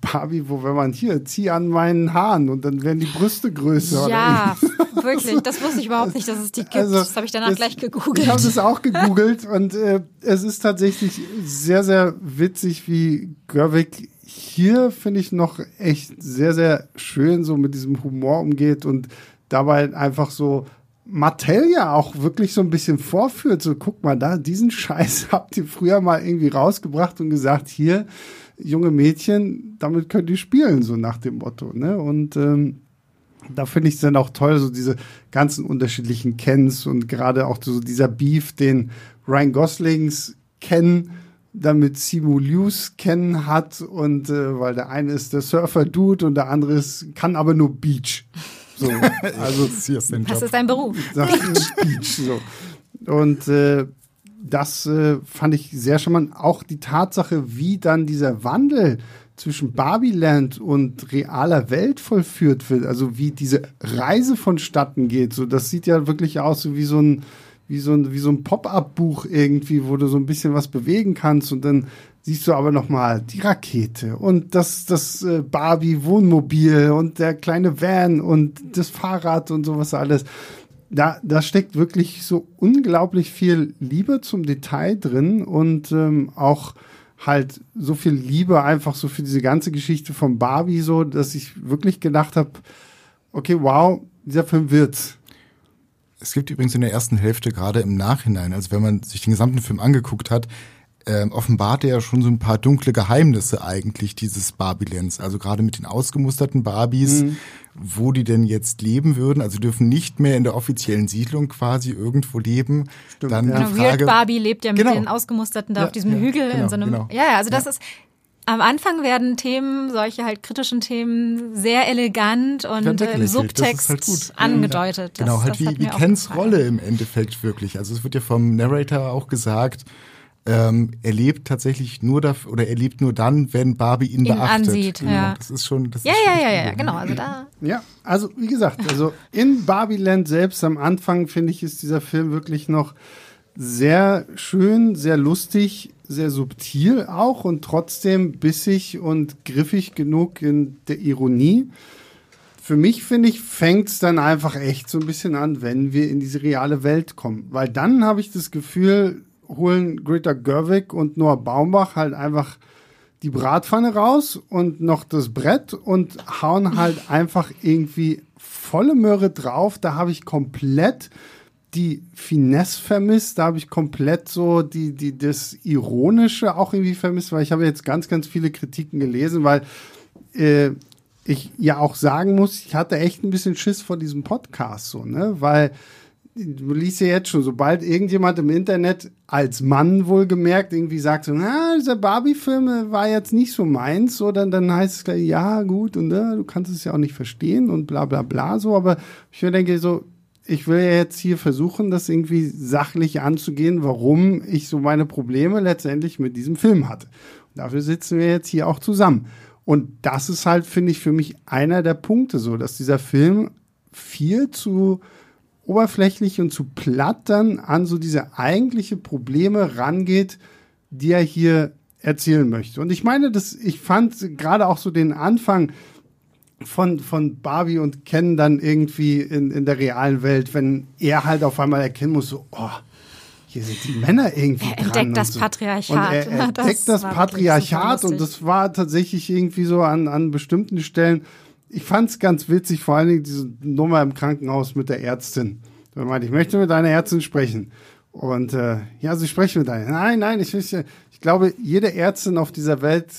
Barbie, wo wenn man hier, zieh an meinen Haaren und dann werden die Brüste größer. Ja, wirklich. Das wusste ich überhaupt nicht, dass es die gibt. Also, das habe ich danach das, gleich gegoogelt. Ich habe es auch gegoogelt und äh, es ist tatsächlich sehr, sehr witzig, wie Gerwig hier, finde ich, noch echt sehr, sehr schön so mit diesem Humor umgeht und dabei einfach so Mattel ja auch wirklich so ein bisschen vorführt. So, guck mal da, diesen Scheiß habt ihr früher mal irgendwie rausgebracht und gesagt, hier, junge Mädchen, damit könnt ihr spielen, so nach dem Motto. Ne? Und ähm, da finde ich es dann auch toll, so diese ganzen unterschiedlichen Kens und gerade auch so dieser Beef, den Ryan Goslings kennen, damit Simu Lius kennen hat und äh, weil der eine ist der Surfer-Dude und der andere ist, kann aber nur Beach. So, also das ist sein Beruf. Beach, so. Und äh, das äh, fand ich sehr charmant. Auch die Tatsache, wie dann dieser Wandel zwischen Barbieland und realer Welt vollführt wird, also wie diese Reise vonstatten geht, so das sieht ja wirklich aus so wie so ein wie so ein wie so ein Pop-up-Buch irgendwie, wo du so ein bisschen was bewegen kannst und dann siehst du aber noch mal die Rakete und das das äh, Barbie Wohnmobil und der kleine Van und das Fahrrad und sowas alles da, da steckt wirklich so unglaublich viel Liebe zum Detail drin und ähm, auch halt so viel Liebe einfach so für diese ganze Geschichte von Barbie so, dass ich wirklich gedacht habe, okay, wow, dieser Film wird's. Es gibt übrigens in der ersten Hälfte gerade im Nachhinein, also wenn man sich den gesamten Film angeguckt hat, ähm, offenbart er ja schon so ein paar dunkle Geheimnisse eigentlich dieses Barbilands. Also gerade mit den ausgemusterten Barbies, mhm. wo die denn jetzt leben würden. Also dürfen nicht mehr in der offiziellen Siedlung quasi irgendwo leben. Stimmt, Dann ja. die genau, Frage, Weird Barbie lebt ja mit genau. den ausgemusterten da ja, auf diesem ja, Hügel genau, in so einem. Genau. Ja, also das ist am Anfang werden Themen, solche halt kritischen Themen, sehr elegant und im Subtext halt angedeutet. Ja. Genau, halt wie, wie Kens Rolle im Endeffekt wirklich. Also es wird ja vom Narrator auch gesagt, ähm, er lebt tatsächlich nur dafür oder er lebt nur dann, wenn Barbie ihn, ihn beachtet. ansieht. Genau. Ja. Das ist schon. Das ja, ist ja, ja, ja, ja, genau. Also da. Ja, also wie gesagt, also in Barbieland selbst am Anfang finde ich ist dieser Film wirklich noch sehr schön, sehr lustig, sehr subtil auch und trotzdem bissig und griffig genug in der Ironie. Für mich, finde ich, fängt es dann einfach echt so ein bisschen an, wenn wir in diese reale Welt kommen. Weil dann habe ich das Gefühl, holen Greta Gerwig und Noah Baumbach halt einfach die Bratpfanne raus und noch das Brett und hauen halt einfach irgendwie volle Möhre drauf. Da habe ich komplett die Finesse vermisst, da habe ich komplett so die, die, das Ironische auch irgendwie vermisst, weil ich habe jetzt ganz, ganz viele Kritiken gelesen, weil äh, ich ja auch sagen muss, ich hatte echt ein bisschen Schiss vor diesem Podcast, so, ne, weil du liest ja jetzt schon, sobald irgendjemand im Internet als Mann wohlgemerkt irgendwie sagt so, na, dieser Barbie-Film war jetzt nicht so meins, so, dann, dann heißt es gleich, ja, gut, und äh, du kannst es ja auch nicht verstehen und bla bla bla so, aber ich denke so, ich will ja jetzt hier versuchen, das irgendwie sachlich anzugehen, warum ich so meine Probleme letztendlich mit diesem Film hatte. Und dafür sitzen wir jetzt hier auch zusammen. Und das ist halt, finde ich, für mich einer der Punkte so, dass dieser Film viel zu oberflächlich und zu platt dann an so diese eigentliche Probleme rangeht, die er hier erzählen möchte. Und ich meine, das, ich fand gerade auch so den Anfang von, von Barbie und Ken dann irgendwie in, in der realen Welt, wenn er halt auf einmal erkennen muss, so, oh, hier sind die Männer irgendwie er entdeckt das so. Patriarchat. Und er entdeckt das, das Patriarchat und das war tatsächlich irgendwie so an, an bestimmten Stellen ich fand es ganz witzig, vor allen Dingen diese Nummer im Krankenhaus mit der Ärztin. Da meinte, ich möchte mit deiner Ärztin sprechen. Und äh, ja, sie sprechen mit deiner. Nein, nein, ich, ich, ich glaube, jede Ärztin auf dieser Welt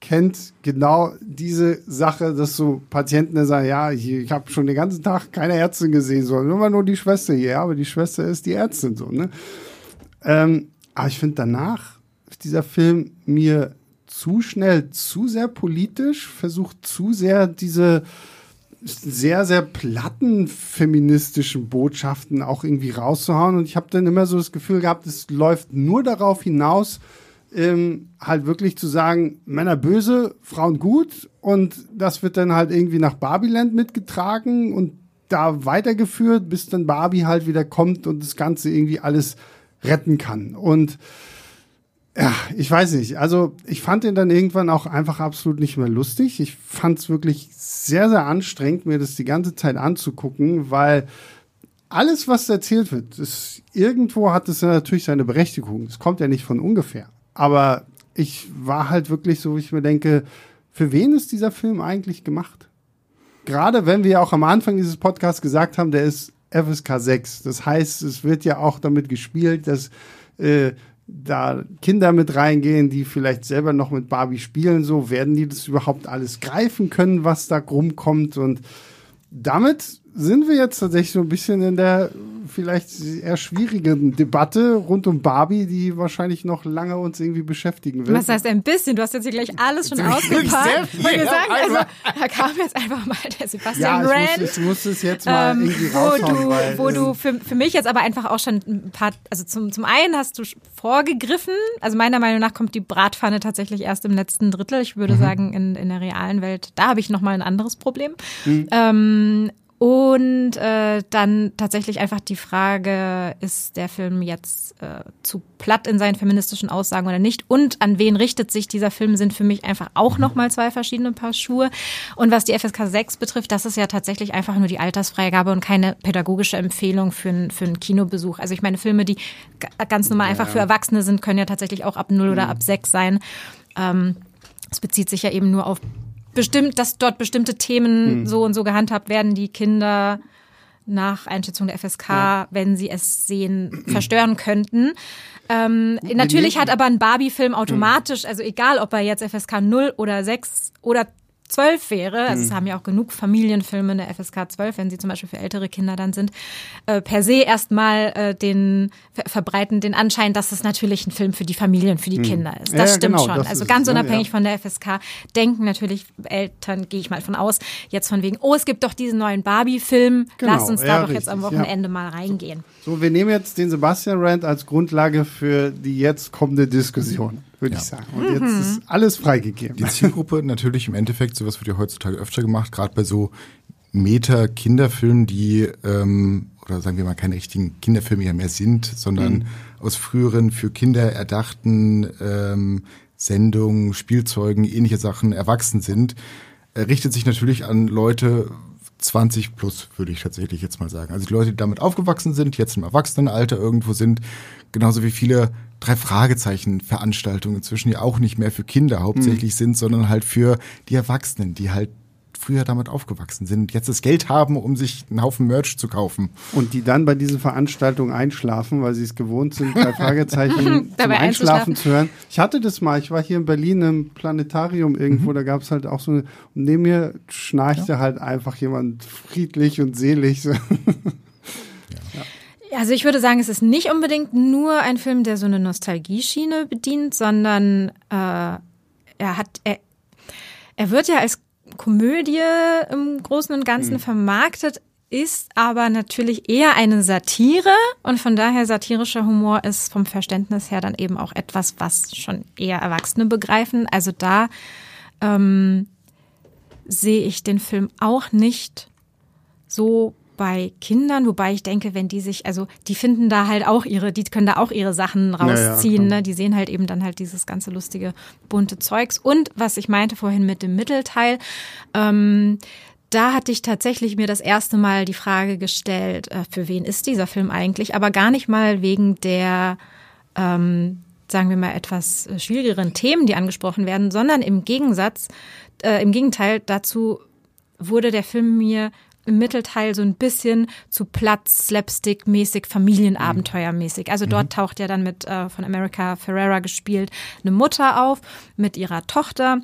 kennt genau diese Sache, dass so Patienten sagen, ja, ich, ich habe schon den ganzen Tag keine Ärztin gesehen, sondern immer nur die Schwester hier. Aber die Schwester ist die Ärztin so. Ne? Ähm, aber ich finde danach dieser Film mir zu schnell, zu sehr politisch, versucht zu sehr diese sehr, sehr platten feministischen Botschaften auch irgendwie rauszuhauen. Und ich habe dann immer so das Gefühl gehabt, es läuft nur darauf hinaus, ähm, halt wirklich zu sagen, Männer böse, Frauen gut. Und das wird dann halt irgendwie nach Barbieland mitgetragen und da weitergeführt, bis dann Barbie halt wieder kommt und das Ganze irgendwie alles retten kann. Und ja, ich weiß nicht. Also ich fand den dann irgendwann auch einfach absolut nicht mehr lustig. Ich fand es wirklich sehr, sehr anstrengend, mir das die ganze Zeit anzugucken, weil alles, was erzählt wird, ist, irgendwo hat es natürlich seine Berechtigung. Es kommt ja nicht von ungefähr. Aber ich war halt wirklich so, wie ich mir denke, für wen ist dieser Film eigentlich gemacht? Gerade wenn wir auch am Anfang dieses Podcasts gesagt haben, der ist FSK 6. Das heißt, es wird ja auch damit gespielt, dass äh, da Kinder mit reingehen, die vielleicht selber noch mit Barbie spielen, so werden die das überhaupt alles greifen können, was da rumkommt? Und damit sind wir jetzt tatsächlich so ein bisschen in der vielleicht eher schwierigen Debatte rund um Barbie, die wahrscheinlich noch lange uns irgendwie beschäftigen wird. Was heißt ein bisschen? Du hast jetzt hier gleich alles schon ausgepackt. Und wir sagen, also, da kam jetzt einfach mal der Sebastian ja, Rand. Ich muss, ich muss es jetzt mal ähm, irgendwie wo raushauen, du, weil, wo du für, für mich jetzt aber einfach auch schon ein paar, also zum, zum einen hast du vorgegriffen, also meiner Meinung nach kommt die Bratpfanne tatsächlich erst im letzten Drittel. Ich würde sagen, in, in der realen Welt, da habe ich nochmal ein anderes Problem. Ähm, und äh, dann tatsächlich einfach die Frage, ist der Film jetzt äh, zu platt in seinen feministischen Aussagen oder nicht? Und an wen richtet sich dieser Film, sind für mich einfach auch nochmal zwei verschiedene Paar Schuhe. Und was die FSK 6 betrifft, das ist ja tatsächlich einfach nur die Altersfreigabe und keine pädagogische Empfehlung für, einen für einen Kinobesuch. Also ich meine, Filme, die ganz normal einfach für Erwachsene sind, können ja tatsächlich auch ab 0 oder ab 6 sein. Ähm, es bezieht sich ja eben nur auf bestimmt, dass dort bestimmte Themen so und so gehandhabt werden, die Kinder nach Einschätzung der FSK, wenn sie es sehen, verstören könnten. Ähm, natürlich hat aber ein Barbie-Film automatisch, also egal ob er jetzt FSK 0 oder 6 oder 12 wäre, also es haben ja auch genug Familienfilme eine FSK 12, wenn sie zum Beispiel für ältere Kinder dann sind, äh, per se erstmal äh, den ver verbreiten den Anschein, dass es natürlich ein Film für die Familien, für die Kinder ist. Das Ja, stimmt genau, schon. das Also ist ganz es, ne? unabhängig Ja. von der FSK denken natürlich Eltern, gehe ich mal von aus, jetzt von wegen, oh, es gibt doch diesen neuen Barbie-Film, Genau, lass uns ja, da doch jetzt richtig, am ja. Wochenende mal reingehen. So, wir nehmen jetzt den Sebastian Rand als Grundlage für die jetzt kommende Diskussion, würde ich sagen. Und jetzt ist alles freigegeben. Die Zielgruppe natürlich im Endeffekt, sowas wird ja heutzutage öfter gemacht, gerade bei so Meta-Kinderfilmen, die, ähm, oder sagen wir mal, keine richtigen Kinderfilme ja mehr sind, sondern aus früheren für Kinder erdachten ähm, Sendungen, Spielzeugen, ähnliche Sachen erwachsen sind, äh, richtet sich natürlich an Leute 20 plus, würde ich tatsächlich jetzt mal sagen. Also die Leute, die damit aufgewachsen sind, jetzt im Erwachsenenalter irgendwo sind, genauso wie viele drei Fragezeichen Veranstaltungen inzwischen ja auch nicht mehr für Kinder hauptsächlich sind, sondern halt für die Erwachsenen, die halt früher damit aufgewachsen sind und jetzt das Geld haben, um sich einen Haufen Merch zu kaufen. Und die dann bei diesen Veranstaltungen einschlafen, weil sie es gewohnt sind, drei Fragezeichen zum Dabei Einschlafen einzuschlafen. zu hören. Ich hatte das mal, ich war hier in Berlin im Planetarium irgendwo, da gab es halt auch so eine, und neben mir schnarchte halt einfach jemand friedlich und selig. So. Also ich würde sagen, es ist nicht unbedingt nur ein Film, der so eine Nostalgieschiene bedient, sondern äh, er hat, er, er wird ja als Komödie im Großen und Ganzen vermarktet, ist aber natürlich eher eine Satire und von daher satirischer Humor ist vom Verständnis her dann eben auch etwas, was schon eher Erwachsene begreifen. Also da ähm, sehe ich den Film auch nicht so bei Kindern, wobei ich denke, wenn die sich, also die finden da halt auch ihre, die können da auch ihre Sachen rausziehen, klar. ne? Die sehen halt eben dann halt dieses ganze lustige, bunte Zeugs. Und was ich meinte vorhin mit dem Mittelteil, ähm, da hatte ich tatsächlich mir das erste Mal die Frage gestellt, äh, für wen ist dieser Film eigentlich, aber gar nicht mal wegen der ähm, sagen wir mal, etwas äh, schwierigeren Themen, die angesprochen werden, sondern im Gegensatz, äh, im Gegenteil dazu wurde der Film mir im Mittelteil so ein bisschen zu platt, slapstick-mäßig, Familienabenteuermäßig. Also dort taucht ja dann mit äh, von America Ferrera gespielt eine Mutter auf mit ihrer Tochter.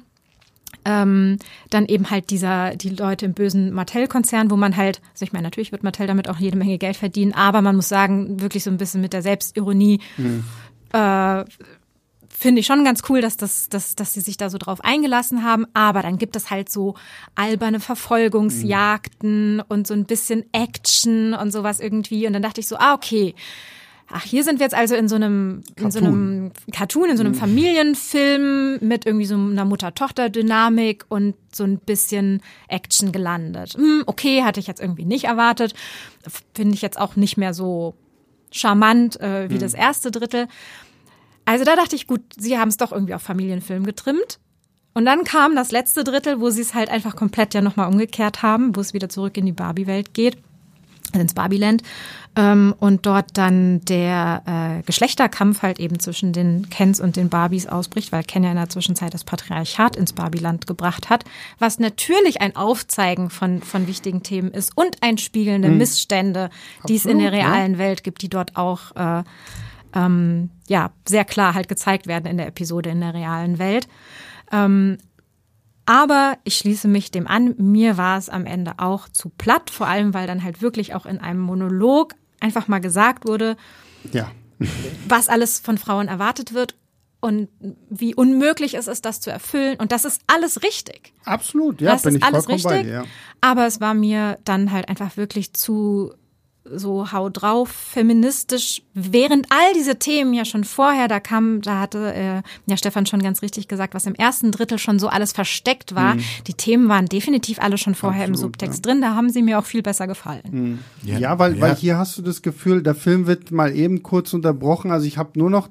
Ähm, dann eben halt dieser, die Leute im bösen Mattel-Konzern, wo man halt, also ich meine, natürlich wird Mattel damit auch jede Menge Geld verdienen, aber man muss sagen, wirklich so ein bisschen mit der Selbstironie äh, finde ich schon ganz cool, dass, das, dass, dass sie sich da so drauf eingelassen haben. Aber dann gibt es halt so alberne Verfolgungsjagden mhm. und so ein bisschen Action und sowas irgendwie. Und dann dachte ich so, ah, okay. Ach, hier sind wir jetzt also in so einem, Cartoon. in so einem Cartoon, in so einem mhm. Familienfilm mit irgendwie so einer Mutter-Tochter-Dynamik und so ein bisschen Action gelandet. Hm, okay, hatte ich jetzt irgendwie nicht erwartet. Finde ich jetzt auch nicht mehr so charmant äh, wie mhm. das erste Drittel. Also da dachte ich, gut, sie haben es doch irgendwie auf Familienfilm getrimmt. Und dann kam das letzte Drittel, wo sie es halt einfach komplett ja nochmal umgekehrt haben, wo es wieder zurück in die Barbie-Welt geht, also ins Barbieland. Ähm, und dort dann der äh, Geschlechterkampf halt eben zwischen den Kens und den Barbies ausbricht, weil Ken ja in der Zwischenzeit das Patriarchat ins Barbieland gebracht hat, was natürlich ein Aufzeigen von, von wichtigen Themen ist und ein Spiegeln der mhm. Missstände, die es in der realen. Welt gibt, die dort auch äh, ähm, ja, sehr klar halt gezeigt werden in der Episode in der realen Welt. Ähm, aber ich schließe mich dem an, mir war es am Ende auch zu platt, vor allem weil dann halt wirklich auch in einem Monolog einfach mal gesagt wurde, ja. was alles von Frauen erwartet wird und wie unmöglich es ist, das zu erfüllen. Und das ist alles richtig. Absolut, ja, das bin ist ich alles richtig. Bei dir, ja. Aber es war mir dann halt einfach wirklich zu so hau drauf, feministisch, während all diese Themen ja schon vorher, da kam, da hatte äh, ja Stefan schon ganz richtig gesagt, was im ersten Drittel schon so alles versteckt war. Mhm. Die Themen waren definitiv alle schon vorher Absolut, im Subtext ja. drin, da haben sie mir auch viel besser gefallen. Mhm. Ja, ja, weil, ja. weil hier hast du das Gefühl, der Film wird mal eben kurz unterbrochen. Also ich habe nur noch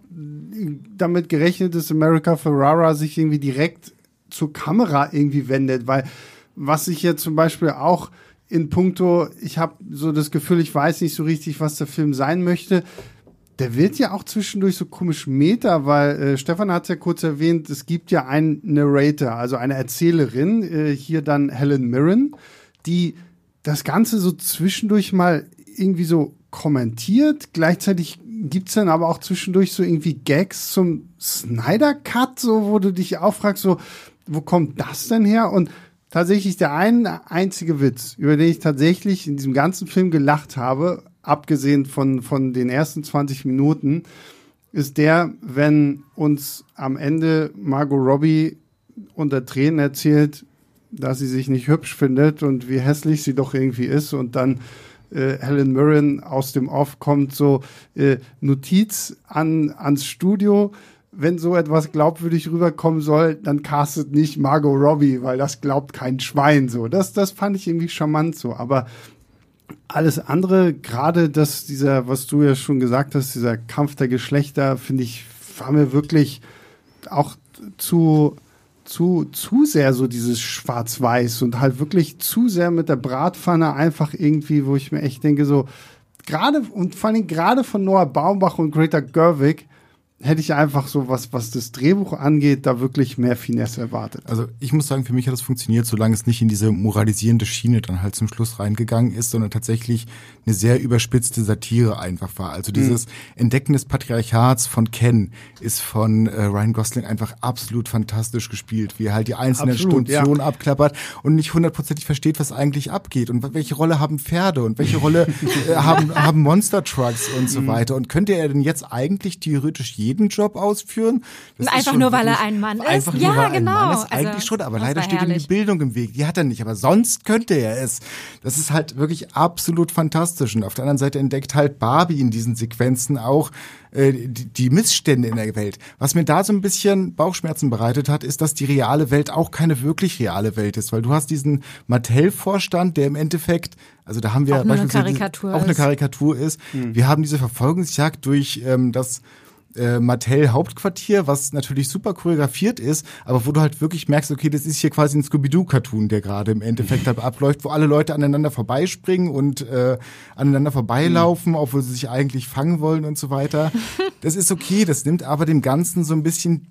damit gerechnet, dass America Ferrara sich irgendwie direkt zur Kamera irgendwie wendet, weil was ich jetzt zum Beispiel auch in puncto, ich habe so das Gefühl, ich weiß nicht so richtig, was der Film sein möchte. Der wird ja auch zwischendurch so komisch Meta, weil äh, Stefan hat ja kurz erwähnt, es gibt ja einen Narrator, also eine Erzählerin, äh, hier dann Helen Mirren, die das Ganze so zwischendurch mal irgendwie so kommentiert. Gleichzeitig gibt's dann aber auch zwischendurch so irgendwie Gags zum Snyder Cut, so wo du dich auch fragst, so wo kommt das denn her? Und tatsächlich der eine einzige Witz, über den ich tatsächlich in diesem ganzen Film gelacht habe, abgesehen von, von den ersten 20 Minuten, ist der, wenn uns am Ende Margot Robbie unter Tränen erzählt, dass sie sich nicht hübsch findet und wie hässlich sie doch irgendwie ist und dann äh, Helen Mirren aus dem Off kommt so äh, Notiz an ans Studio wenn so etwas glaubwürdig rüberkommen soll, dann castet nicht Margot Robbie, weil das glaubt kein Schwein so. Das, das fand ich irgendwie charmant so. Aber alles andere, gerade das, dieser, was du ja schon gesagt hast, dieser Kampf der Geschlechter, finde ich, war mir wirklich auch zu, zu, zu sehr so dieses Schwarz-Weiß und halt wirklich zu sehr mit der Bratpfanne einfach irgendwie, wo ich mir echt denke, so, gerade und vor allem gerade von Noah Baumbach und Greta Gerwig, hätte ich einfach so, was, was das Drehbuch angeht, da wirklich mehr Finesse erwartet. Also ich muss sagen, für mich hat das funktioniert, solange es nicht in diese moralisierende Schiene dann halt zum Schluss reingegangen ist, sondern tatsächlich eine sehr überspitzte Satire einfach war. Also dieses mhm. Entdecken des Patriarchats von Ken ist von äh, Ryan Gosling einfach absolut fantastisch gespielt, wie er halt die einzelnen absolut, Stationen ja. abklappert und nicht hundertprozentig versteht, was eigentlich abgeht und welche Rolle haben Pferde und welche Rolle äh, haben, haben Monster Trucks und so mhm. weiter. Und könnte er denn jetzt eigentlich theoretisch jeden Job ausführen. Das einfach nur, weil er ein Mann ist. Einfach ja, nur, weil genau. Ein Mann ist. Eigentlich also, schon, aber leider steht ihm die Bildung im Weg. Die hat er nicht, aber sonst könnte er es. Das ist halt wirklich absolut fantastisch. Und auf der anderen Seite entdeckt halt Barbie in diesen Sequenzen auch äh, die, die Missstände in der Welt. Was mir da so ein bisschen Bauchschmerzen bereitet hat, ist, dass die reale Welt auch keine wirklich reale Welt ist, weil du hast diesen Mattel-Vorstand, der im Endeffekt also da haben wir auch beispielsweise eine Karikatur auch eine Karikatur ist. Mhm. Wir haben diese Verfolgungsjagd durch ähm, das äh, Mattel Hauptquartier, was natürlich super choreografiert ist, aber wo du halt wirklich merkst, okay, das ist hier quasi ein Scooby-Doo-Cartoon, der gerade im Endeffekt halt abläuft, wo alle Leute aneinander vorbeispringen und äh, aneinander vorbeilaufen, mhm. obwohl sie sich eigentlich fangen wollen und so weiter. Das ist okay, das nimmt aber dem Ganzen so ein bisschen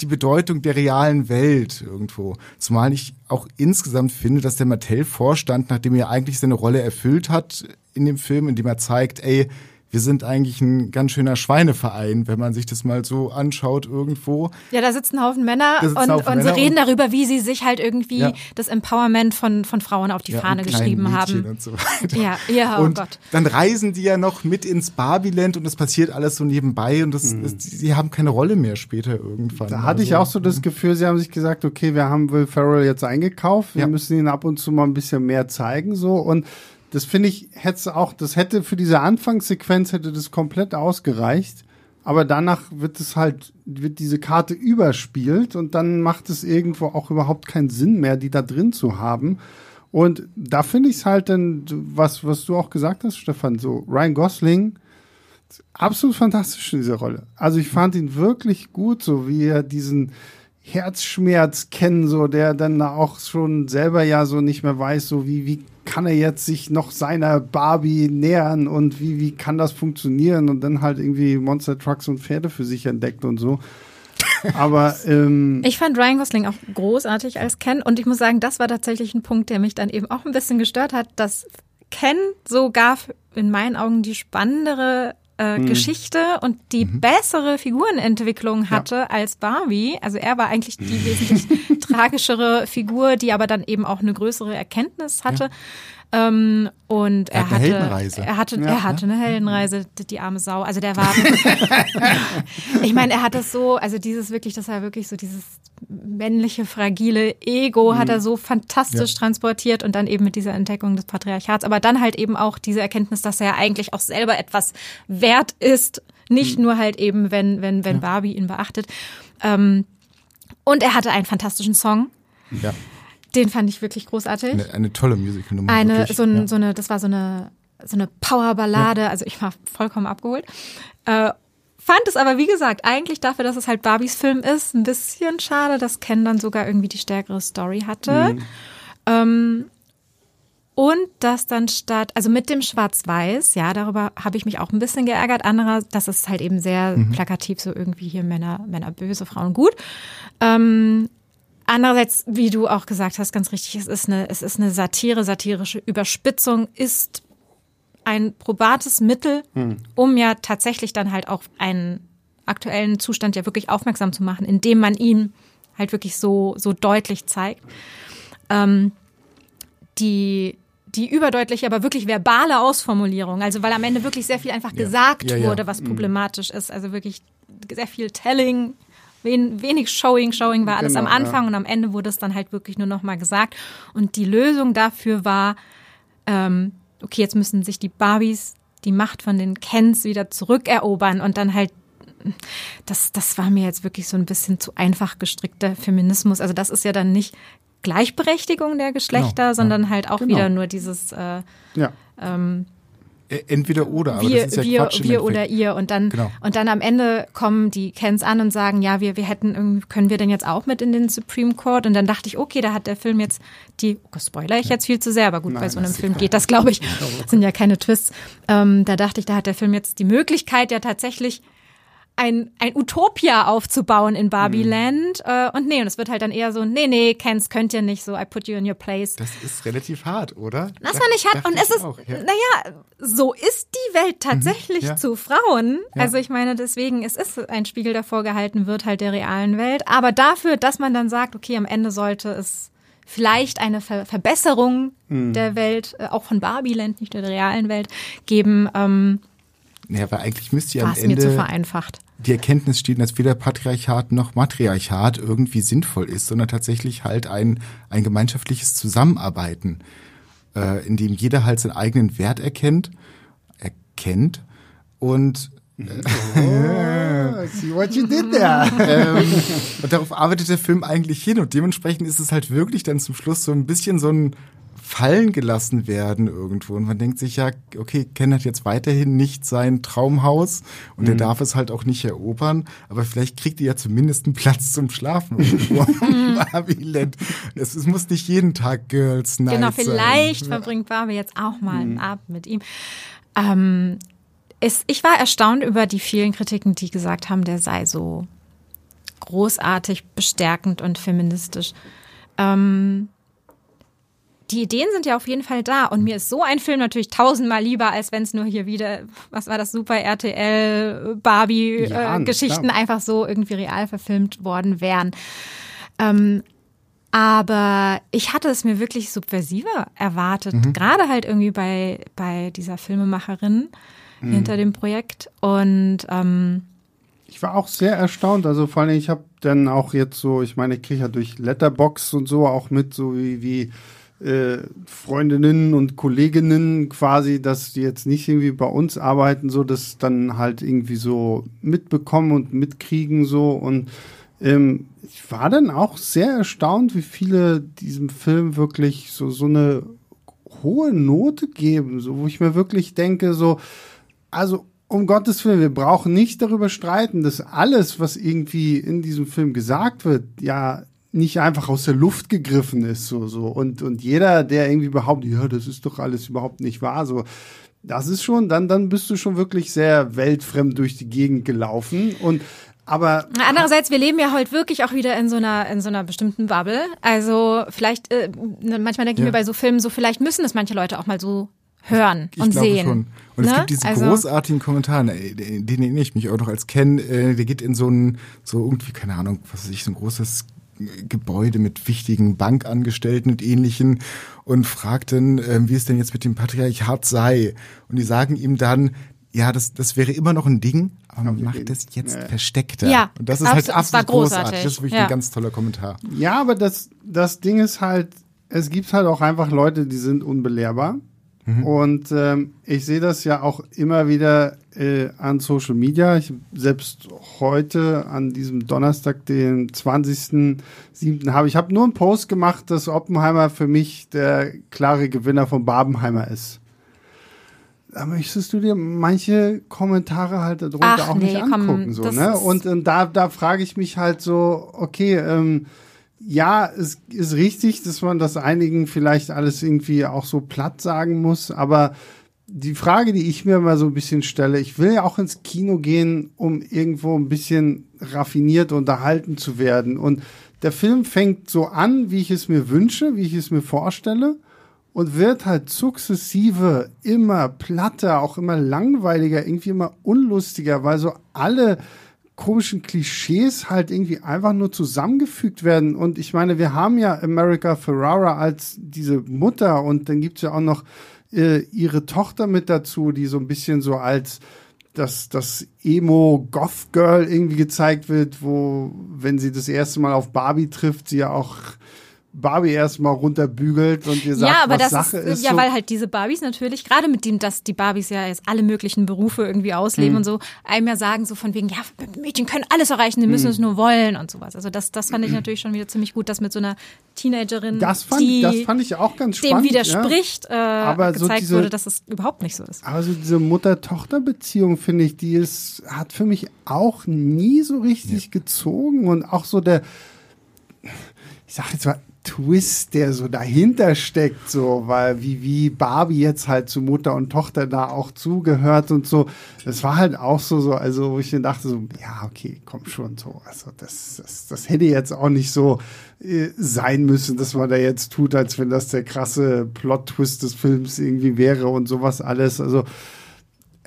die Bedeutung der realen Welt irgendwo. Zumal ich auch insgesamt finde, dass der Mattel-Vorstand, nachdem er eigentlich seine Rolle erfüllt hat in dem Film, indem er zeigt, ey, wir sind eigentlich ein ganz schöner Schweineverein, wenn man sich das mal so anschaut irgendwo. Ja, da sitzen ein Haufen Männer und, Haufen und sie Männer reden darüber, wie sie sich halt irgendwie Ja. das Empowerment von, von Frauen auf die Ja, Fahne und geschrieben haben. Und so weiter. Ja, ja, oh und Gott. dann reisen die ja noch mit ins Barbieland und das passiert alles so nebenbei und das, das, sie haben keine Rolle mehr später irgendwann. Da hatte ich Also, auch so das Gefühl, sie haben sich gesagt, okay, wir haben Will Ferrell jetzt eingekauft, wir Ja. müssen ihn ab und zu mal ein bisschen mehr zeigen, so und das finde ich, hätte auch, das hätte für diese Anfangssequenz hätte das komplett ausgereicht, aber danach wird es halt, wird diese Karte überspielt und dann macht es irgendwo auch überhaupt keinen Sinn mehr, die da drin zu haben. Und da finde ich es halt dann, was, was du auch gesagt hast, Stefan, so Ryan Gosling, absolut fantastisch in dieser Rolle. Also ich fand ihn wirklich gut, so wie er diesen Herzschmerz kennen, so der dann auch schon selber ja so nicht mehr weiß, so wie, wie kann er jetzt sich noch seiner Barbie nähern und wie, wie kann das funktionieren und dann halt irgendwie Monster Trucks und Pferde für sich entdeckt und so. Aber ähm, Ich fand Ryan Gosling auch großartig als Ken und ich muss sagen, das war tatsächlich ein Punkt, der mich dann eben auch ein bisschen gestört hat, dass Ken sogar in meinen Augen die spannendere äh, Geschichte und die bessere Figurenentwicklung hatte als Barbie. Also er war eigentlich die wesentlich tragischere Figur, die aber dann eben auch eine größere Erkenntnis hatte. Ähm, und er, hat eine hatte, Heldenreise. er hatte, Ja. er hatte eine Heldenreise, die, arme Sau. Also der war, ich meine, er hat das so, also dieses wirklich, das war wirklich so dieses männliche, fragile Ego hat er so fantastisch Ja. transportiert und dann eben mit dieser Entdeckung des Patriarchats, aber dann halt eben auch diese Erkenntnis, dass er eigentlich auch selber etwas wert ist, nicht nur halt eben, wenn, wenn, wenn Barbie ihn beachtet. Ähm, und er hatte einen fantastischen Song, Ja, den fand ich wirklich großartig. Eine, eine tolle Musical-Nummer. eine wirklich. so, ein, ja. so eine das war so eine so eine Powerballade. Also ich war vollkommen abgeholt. Äh, fand es aber wie gesagt eigentlich dafür dass es halt Barbies Film ist ein bisschen schade dass Ken dann sogar irgendwie die stärkere Story hatte. Ähm, und dass dann statt also mit dem Schwarz-Weiß ja darüber habe ich mich auch ein bisschen geärgert. Anderer das ist halt eben sehr plakativ so irgendwie hier Männer Männer böse Frauen gut. Ähm, Andererseits, wie du auch gesagt hast, ganz richtig, es ist eine, es ist eine Satire, satirische Überspitzung ist ein probates Mittel, um ja tatsächlich dann halt auch einen aktuellen Zustand ja wirklich aufmerksam zu machen, indem man ihn halt wirklich so, so deutlich zeigt. Ähm, die, die überdeutliche, aber wirklich verbale Ausformulierung, also weil am Ende wirklich sehr viel einfach gesagt Ja, ja. wurde, was problematisch ist, also wirklich sehr viel Telling, wen, wenig Showing, Showing war alles Genau, am Anfang und am Ende wurde es dann halt wirklich nur nochmal gesagt und die Lösung dafür war, ähm, okay, jetzt müssen sich die Barbies die Macht von den Kens wieder zurückerobern und dann halt das, das war mir jetzt wirklich so ein bisschen zu einfach gestrickter Feminismus. Also das ist ja dann nicht Gleichberechtigung der Geschlechter, Genau, sondern halt auch Genau. wieder nur dieses äh, ja. Äh, Entweder oder, aber wir, das ist ja wir, Quatsch im wir oder ihr. Und dann Genau. und dann am Ende kommen die Kens an und sagen, ja, wir wir hätten irgendwie können wir denn jetzt auch mit in den Supreme Court? Und dann dachte ich, okay, da hat der Film jetzt die oh, spoiler ich jetzt viel zu sehr, aber gut, bei so einem Film geht das, glaube ich, sind ja keine Twists. Ähm, da dachte ich, da hat der Film jetzt die Möglichkeit, ja tatsächlich ein, ein Utopia aufzubauen in Barbieland. Äh, und nee, und es wird halt dann eher so, nee, nee, Kens könnt ihr nicht so, I put you in your place. Das ist relativ hart, oder? Das man nicht. Dachte Und es ist, auch, ja. naja, so ist die Welt tatsächlich ja. zu Frauen. Ja. Also ich meine, deswegen, es ist ein Spiegel, der vorgehalten wird, halt der realen Welt. Aber dafür, dass man dann sagt, okay, am Ende sollte es vielleicht eine Ver Verbesserung der Welt, äh, auch von Barbieland, nicht nur der realen Welt, geben, ähm, Ja, weil eigentlich müsste ja war am es mir zu Ende vereinfacht. Die Erkenntnis stehen, dass weder Patriarchat noch Matriarchat irgendwie sinnvoll ist, sondern tatsächlich halt ein, ein gemeinschaftliches Zusammenarbeiten, äh, in dem jeder halt seinen eigenen Wert erkennt, erkennt und Oh, see what you did there. ähm, und darauf arbeitet der Film eigentlich hin und dementsprechend ist es halt wirklich dann zum Schluss so ein bisschen so ein fallen gelassen werden irgendwo und man denkt sich ja, okay, Ken hat jetzt weiterhin nicht sein Traumhaus und er darf es halt auch nicht erobern, aber vielleicht kriegt er ja zumindest einen Platz zum Schlafen irgendwo im Barbieland. Es, es muss nicht jeden Tag Girls Night Genau, sein. vielleicht verbringt Barbie jetzt auch mal einen Abend mit ihm. Ähm, es, ich war erstaunt über die vielen Kritiken, die gesagt haben, der sei so großartig, bestärkend und feministisch. Ähm, die Ideen sind ja auf jeden Fall da. Und mir ist so ein Film natürlich tausendmal lieber, als wenn es nur hier wieder, was war das, Super RTL, Barbie-Geschichten Ja, klar. einfach so irgendwie real verfilmt worden wären. Ähm, aber ich hatte es mir wirklich subversiver erwartet, gerade halt irgendwie bei, bei dieser Filmemacherin hinter dem Projekt. Und ähm, Ich war auch sehr erstaunt. Also vor allem, ich habe dann auch jetzt so, ich meine, ich kriege ja durch Letterbox und so auch mit, so wie, wie äh, Freundinnen und Kolleginnen quasi, dass die jetzt nicht irgendwie bei uns arbeiten, so das dann halt irgendwie so mitbekommen und mitkriegen so. Und ähm, ich war dann auch sehr erstaunt, wie viele diesem Film wirklich so so eine hohe Note geben, so wo ich mir wirklich denke, so also um Gottes Willen, wir brauchen nicht darüber streiten, dass alles, was irgendwie in diesem Film gesagt wird, ja nicht einfach aus der Luft gegriffen ist, so, so. Und, und jeder, der irgendwie behauptet, ja, das ist doch alles überhaupt nicht wahr, so. Das ist schon, dann, dann bist du schon wirklich sehr weltfremd durch die Gegend gelaufen und, aber Andererseits, wir leben ja heute wirklich auch wieder in so einer, in so einer bestimmten Bubble. Also vielleicht, äh, manchmal denke ich Ja. mir bei so Filmen, so vielleicht müssen es manche Leute auch mal so hören Ich und sehen. schon. Und es Ne? gibt diese Also- großartigen Kommentare, den den erinnere ich mich auch noch als Ken, äh, der geht in so ein, so irgendwie, keine Ahnung, was weiß ich, so ein großes Gebäude mit wichtigen Bankangestellten und ähnlichen und fragt dann, ähm, wie es denn jetzt mit dem Patriarchat sei. Und die sagen ihm dann, ja, das, das wäre immer noch ein Ding, aber man macht das jetzt Ja. versteckter. Ja, und das ist halt absolut, war absolut großartig. großartig. Das ist wirklich Ja. ein ganz toller Kommentar. Ja, aber das, das Ding ist halt, es gibt halt auch einfach Leute, die sind unbelehrbar. Und ähm, ich sehe das ja auch immer wieder äh, an Social Media. Ich selbst heute an diesem Donnerstag, den 20.07. habe ich habe nur einen Post gemacht, dass Oppenheimer für mich der klare Gewinner von Barbenheimer ist. Da möchtest du dir manche Kommentare halt darunter Ach, auch nee, nicht komm, angucken. so, das ne? Und ähm, da, da frage ich mich halt so, okay, ähm, ja, es ist richtig, dass man das einigen vielleicht alles irgendwie auch so platt sagen muss, aber die Frage, die ich mir mal so ein bisschen stelle, ich will ja auch ins Kino gehen, um irgendwo ein bisschen raffiniert unterhalten zu werden. Und der Film fängt so an, wie ich es mir wünsche, wie ich es mir vorstelle und wird halt sukzessive immer platter, auch immer langweiliger, irgendwie immer unlustiger, weil so alle komischen Klischees halt irgendwie einfach nur zusammengefügt werden. Und ich meine, wir haben ja America Ferrara als diese Mutter und dann gibt's ja auch noch äh, ihre Tochter mit dazu, die so ein bisschen so als das, das Emo-Goth-Girl irgendwie gezeigt wird, wo, wenn sie das erste Mal auf Barbie trifft, sie ja auch Barbie erstmal runterbügelt und ihr sagt, ja, aber was das Sache ist, ist. ja, so, weil halt diese Barbies natürlich, gerade mit dem, dass die Barbies ja jetzt alle möglichen Berufe irgendwie ausleben Mhm. und so, einem ja sagen so von wegen, ja, Mädchen können alles erreichen, die Mhm. müssen es nur wollen und sowas. Also das, das fand ich natürlich schon wieder ziemlich gut, dass mit so einer Teenagerin, das, fand, die das fand ich auch ganz dem spannend. Ja. widerspricht, äh, Aber so gezeigt diese- wurde, dass es überhaupt nicht so ist. Aber so diese Mutter-Tochter-Beziehung, finde ich, die ist, hat für mich auch nie so richtig gezogen und auch so der, ich sag jetzt mal, Twist, der so dahinter steckt, so, weil wie, wie Barbie jetzt halt zu Mutter und Tochter da auch zugehört und so. Das war halt auch so, so, also, wo ich mir dachte, so, ja, okay, komm schon, so. Also, das, das, das hätte jetzt auch nicht so äh, sein müssen, dass man da jetzt tut, als wenn das der krasse Plot-Twist des Films irgendwie wäre und sowas alles. Also,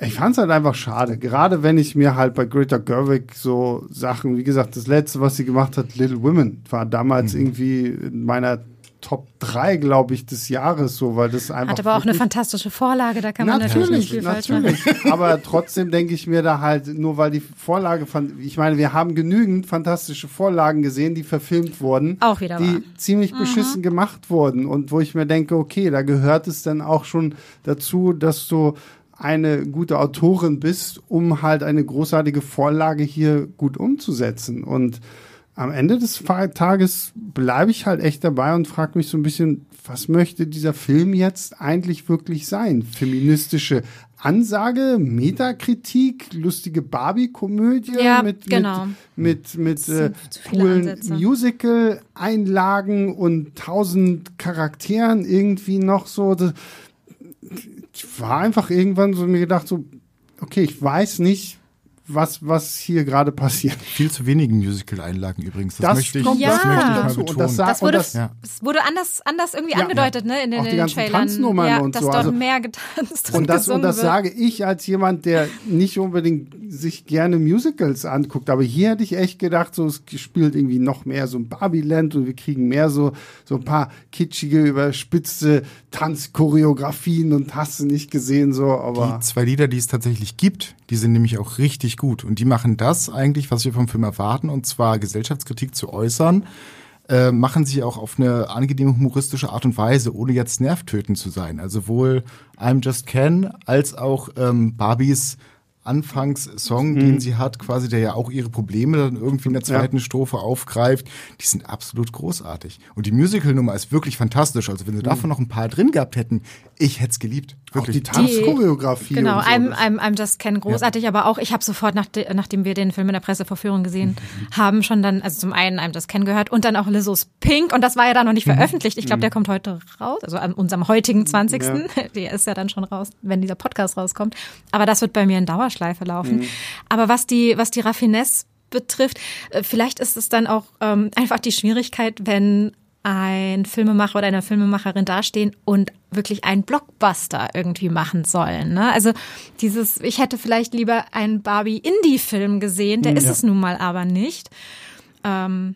ich fand es halt einfach schade. Gerade wenn ich mir halt bei Greta Gerwig so Sachen, wie gesagt, das letzte, was sie gemacht hat, Little Women, war damals irgendwie in meiner Top 3, glaube ich, des Jahres so, weil das einfach. Hat aber auch eine fantastische Vorlage, da kann man natürlich nicht Natürlich, viel falsch machen. natürlich. Aber trotzdem denke ich mir da halt, nur weil die Vorlage fand, ich meine, wir haben genügend fantastische Vorlagen gesehen, die verfilmt wurden. Auch wieder Die wahr. Mhm. ziemlich beschissen gemacht wurden. Und wo ich mir denke, okay, da gehört es dann auch schon dazu, dass du eine gute Autorin bist, um halt eine großartige Vorlage hier gut umzusetzen. Und am Ende des Tages bleibe ich halt echt dabei und frage mich so ein bisschen, was möchte dieser Film jetzt eigentlich wirklich sein? Feministische Ansage, Metakritik, lustige Barbie-Komödie Ja, mit, genau. mit, mit, mit äh, coolen. Musical-Einlagen und tausend Charakteren irgendwie noch so. Das, war einfach irgendwann so mir gedacht, so, okay, ich weiß nicht, was, was hier gerade passiert. Viel zu wenigen Musical-Einlagen übrigens. Das möchte ich, ja. das möchte ich mal dazu. betonen. Das, das wurde, das, ja. das wurde anders, anders irgendwie ja, angedeutet, ne, in den, Auch die ganzen Trailern. Tanznummern ja, und dass so. dort Also, mehr getanzt und, und das, und das wird. sage ich als jemand, der nicht unbedingt sich gerne Musicals anguckt. Aber hier hätte ich echt gedacht, so es spielt irgendwie noch mehr so ein Barbie-Land und wir kriegen mehr so, so ein paar kitschige, überspitzte Tanzchoreografien und hast du nicht gesehen, so, aber. Die zwei Lieder, die es tatsächlich gibt, die sind nämlich auch richtig gut. Und die machen das eigentlich, was wir vom Film erwarten, und zwar Gesellschaftskritik zu äußern, äh, machen sie auch auf eine angenehme humoristische Art und Weise, ohne jetzt nervtötend zu sein. Also sowohl I'm Just Ken als auch ähm, Barbies Anfangssong, mhm. den sie hat, quasi, der ja auch ihre Probleme dann irgendwie in der zweiten ja. Strophe aufgreift, die sind absolut großartig. Und die Musical-Nummer ist wirklich fantastisch. Also wenn sie mhm. davon noch ein paar drin gehabt hätten, ich hätte es geliebt. Wirklich. Auch die Tanzchoreografie. Genau, so. I'm, I'm, I'm Just Ken großartig, ja. aber auch ich habe sofort, nach de, nachdem wir den Film in der Presseverführung gesehen mhm. haben, schon dann, also zum einen I'm Just Ken gehört und dann auch Lizzo's Pink und das war ja dann noch nicht mhm. veröffentlicht. Ich glaube, der kommt heute raus, also an unserem heutigen 20. Ja. Der ist ja dann schon raus, wenn dieser Podcast rauskommt. Aber das wird bei mir in Dauerschleife laufen. Mhm. Aber was die, was die Raffinesse betrifft, äh, vielleicht ist es dann auch ähm, einfach die Schwierigkeit, wenn ein Filmemacher oder eine Filmemacherin dastehen und wirklich einen Blockbuster irgendwie machen sollen. Ne? Also dieses, ich hätte vielleicht lieber einen Barbie-Indie-Film gesehen, der ja. ist es nun mal aber nicht. Ähm,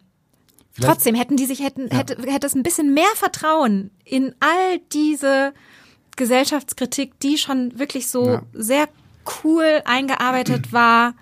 trotzdem hätten die sich, hätten, ja. hätte, hätte es ein bisschen mehr Vertrauen in all diese Gesellschaftskritik, die schon wirklich so ja. sehr cool eingearbeitet war,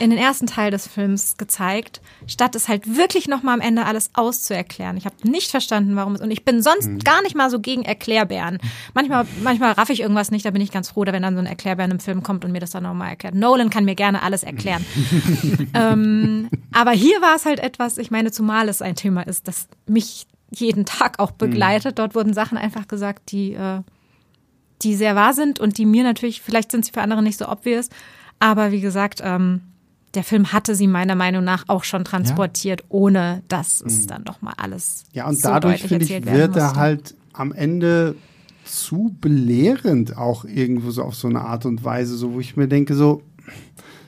in den ersten Teil des Films gezeigt, statt es halt wirklich nochmal am Ende alles auszuerklären. Ich habe nicht verstanden, warum es. Und ich bin sonst mhm. gar nicht mal so gegen Erklärbären. Manchmal, manchmal raff ich irgendwas nicht, da bin ich ganz froh, wenn dann so ein Erklärbären im Film kommt und mir das dann nochmal erklärt. Nolan kann mir gerne alles erklären. ähm, aber hier war es halt etwas, ich meine, zumal es ein Thema ist, das mich jeden Tag auch begleitet. Mhm. Dort wurden Sachen einfach gesagt, die, äh, die sehr wahr sind und die mir natürlich, vielleicht sind sie für andere nicht so obvious, aber wie gesagt, ähm, der Film hatte sie meiner Meinung nach auch schon transportiert, ja. ohne dass es mhm. dann doch mal alles. Ja, und so dadurch, finde ich, wird er halt am Ende zu belehrend auch irgendwo so auf so eine Art und Weise, so wo ich mir denke, so,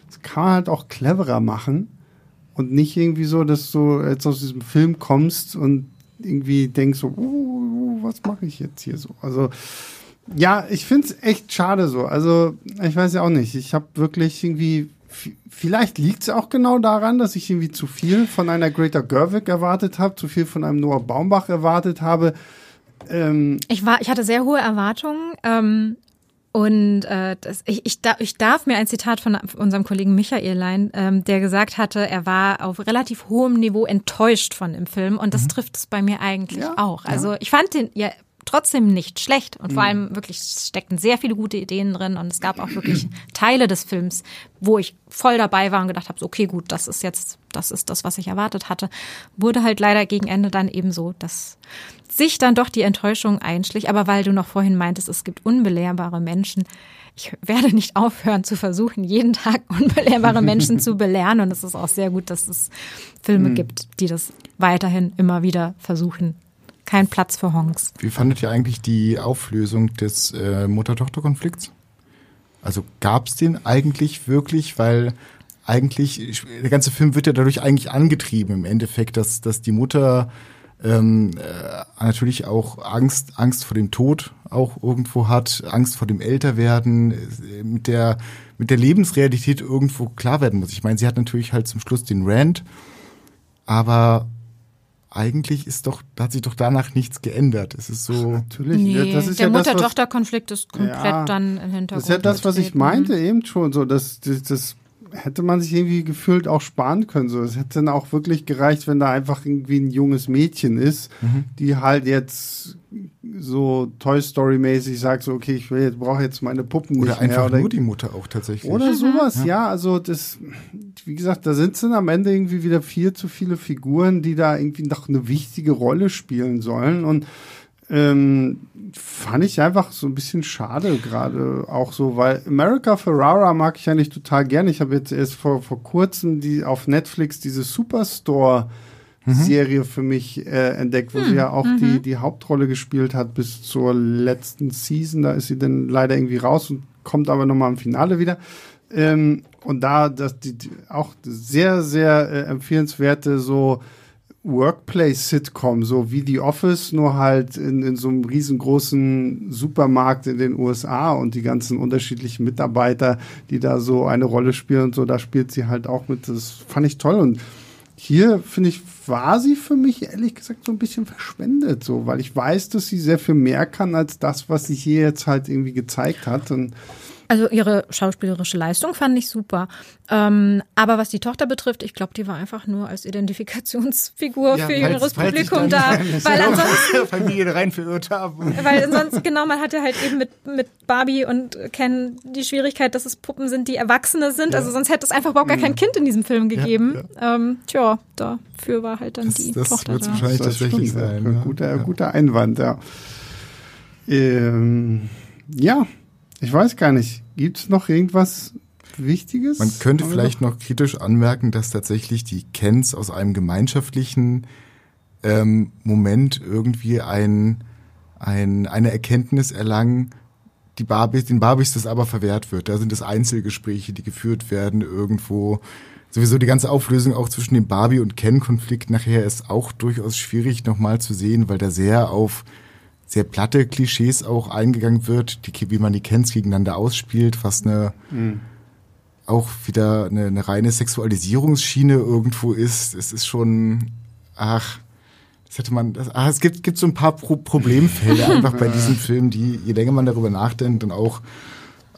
das kann man halt auch cleverer machen und nicht irgendwie so, dass du jetzt aus diesem Film kommst und irgendwie denkst so, oh, was mache ich jetzt hier so? Also ja, ich finde es echt schade so. Also ich weiß ja auch nicht. Ich habe wirklich irgendwie Vielleicht liegt es auch genau daran, dass ich irgendwie zu viel von einer Greater Gerwig erwartet habe, zu viel von einem Noah Baumbach erwartet habe. Ähm ich, war, ich hatte sehr hohe Erwartungen. Ähm und äh, das, ich, ich, da, ich darf mir ein Zitat von unserem Kollegen Michael leihen, ähm, der gesagt hatte, er war auf relativ hohem Niveau enttäuscht von dem Film und das mhm. trifft es bei mir eigentlich ja, auch. Also ja. ich fand den ja trotzdem nicht schlecht und vor mhm. allem wirklich steckten sehr viele gute Ideen drin und es gab auch wirklich Teile des Films, wo ich voll dabei war und gedacht habe, okay, gut, das ist jetzt, das ist das, was ich erwartet hatte. Wurde halt leider gegen Ende dann eben so, dass sich dann doch die Enttäuschung einschlich, aber weil du noch vorhin meintest, es gibt unbelehrbare Menschen, ich werde nicht aufhören zu versuchen, jeden Tag unbelehrbare Menschen zu belehren. Und es ist auch sehr gut, dass es Filme mhm. gibt, die das weiterhin immer wieder versuchen kein Platz für Honks. Wie fandet ihr eigentlich die Auflösung des äh, Mutter-Tochter-Konflikts? Also gab es den eigentlich wirklich, weil eigentlich, der ganze Film wird ja dadurch eigentlich angetrieben im Endeffekt, dass, dass die Mutter ähm, äh, natürlich auch Angst, Angst vor dem Tod auch irgendwo hat, Angst vor dem Älterwerden, äh, mit der, mit der Lebensrealität irgendwo klar werden muss. Ich meine, sie hat natürlich halt zum Schluss den Rand, aber eigentlich ist doch, da hat sich doch danach nichts geändert. Es ist so. Natürlich. Nee, das ist der ja Mutter-Tochter-Konflikt ist komplett ja, dann im Hintergrund. Das ist ja das, was ich meinte eben schon. So, das, das, das hätte man sich irgendwie gefühlt auch sparen können. So, es hätte dann auch wirklich gereicht, wenn da einfach irgendwie ein junges Mädchen ist, mhm. die halt jetzt so Toy Story mäßig sagt so okay ich will jetzt brauche jetzt meine Puppen oder nicht einfach mehr oder nur die Mutter auch tatsächlich oder sowas ja. ja. also das wie gesagt da sind dann am Ende irgendwie wieder viel zu viele Figuren die da irgendwie noch eine wichtige Rolle spielen sollen und ähm, fand ich einfach so ein bisschen schade gerade auch so, weil America Ferrara mag ich eigentlich total gerne. Ich habe jetzt erst vor, vor kurzem die auf Netflix diese Superstore mhm. Serie für mich äh, entdeckt, wo hm. sie ja auch mhm. die, die Hauptrolle gespielt hat bis zur letzten Season. Da ist sie dann leider irgendwie raus und kommt aber nochmal im Finale wieder. Ähm, und da das die, die auch sehr, sehr äh, empfehlenswerte so Workplace-Sitcom, so wie The Office, nur halt in, in so einem riesengroßen Supermarkt in den USA und die ganzen unterschiedlichen Mitarbeiter, die da so eine Rolle spielen und so, da spielt sie halt auch mit. Das fand ich toll und hier finde ich, war sie für mich ehrlich gesagt so ein bisschen verschwendet, so, weil ich weiß, dass sie sehr viel mehr kann als das, was sie hier jetzt halt irgendwie gezeigt hat und Also ihre schauspielerische Leistung fand ich super. Ähm, aber was die Tochter betrifft, ich glaube, die war einfach nur als Identifikationsfigur Ja, für jüngeres Publikum da nicht Weil ansonsten, Familien rein verirrt haben. weil ansonsten, genau, man hat ja halt eben mit, mit Barbie und Ken die Schwierigkeit, dass es Puppen sind, die Erwachsene sind. Also sonst hätte es einfach überhaupt gar kein Kind in diesem Film gegeben. Ähm, tja, dafür war halt dann Das- die das Tochter wird's da. wahrscheinlich Das tatsächlich stimmt, sein. ja. ja. Guter, Ja. guter Einwand, ja. Ähm, ja, ich weiß gar nicht. Gibt es noch irgendwas Wichtiges? Man könnte vielleicht noch kritisch anmerken, dass tatsächlich die Kens aus einem gemeinschaftlichen ähm, Moment irgendwie ein, ein, eine Erkenntnis erlangen, die Barbies, den Barbies das aber verwehrt wird. Da sind es Einzelgespräche, die geführt werden irgendwo. Sowieso die ganze Auflösung auch zwischen dem Barbie- und Ken-Konflikt nachher ist auch durchaus schwierig nochmal zu sehen, weil da sehr auf sehr platte Klischees auch eingegangen wird, die, wie man die Kens gegeneinander ausspielt, was eine auch wieder eine, eine reine Sexualisierungsschiene irgendwo ist. Es ist schon, ach, das hätte man, das, ach, es gibt, gibt so ein paar Pro Problemfelder einfach bei diesem Film, die, je länger man darüber nachdenkt, dann auch,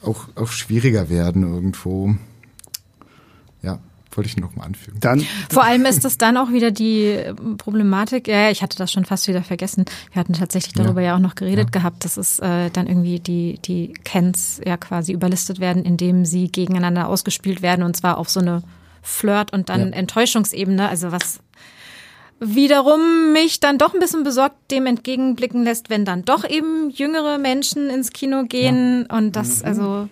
auch, auch schwieriger werden irgendwo. Ja, wollte ich noch mal anfügen. Dann, Vor allem ist das dann auch wieder die äh, Problematik, ja, ich hatte das schon fast wieder vergessen. Wir hatten tatsächlich darüber ja, auch noch geredet gehabt, dass es äh, dann irgendwie die, die Kens ja quasi überlistet werden, indem sie gegeneinander ausgespielt werden und zwar auf so eine Flirt- und dann Ja. Enttäuschungsebene, also was wiederum mich dann doch ein bisschen besorgt dem entgegenblicken lässt, wenn dann doch eben jüngere Menschen ins Kino gehen und das also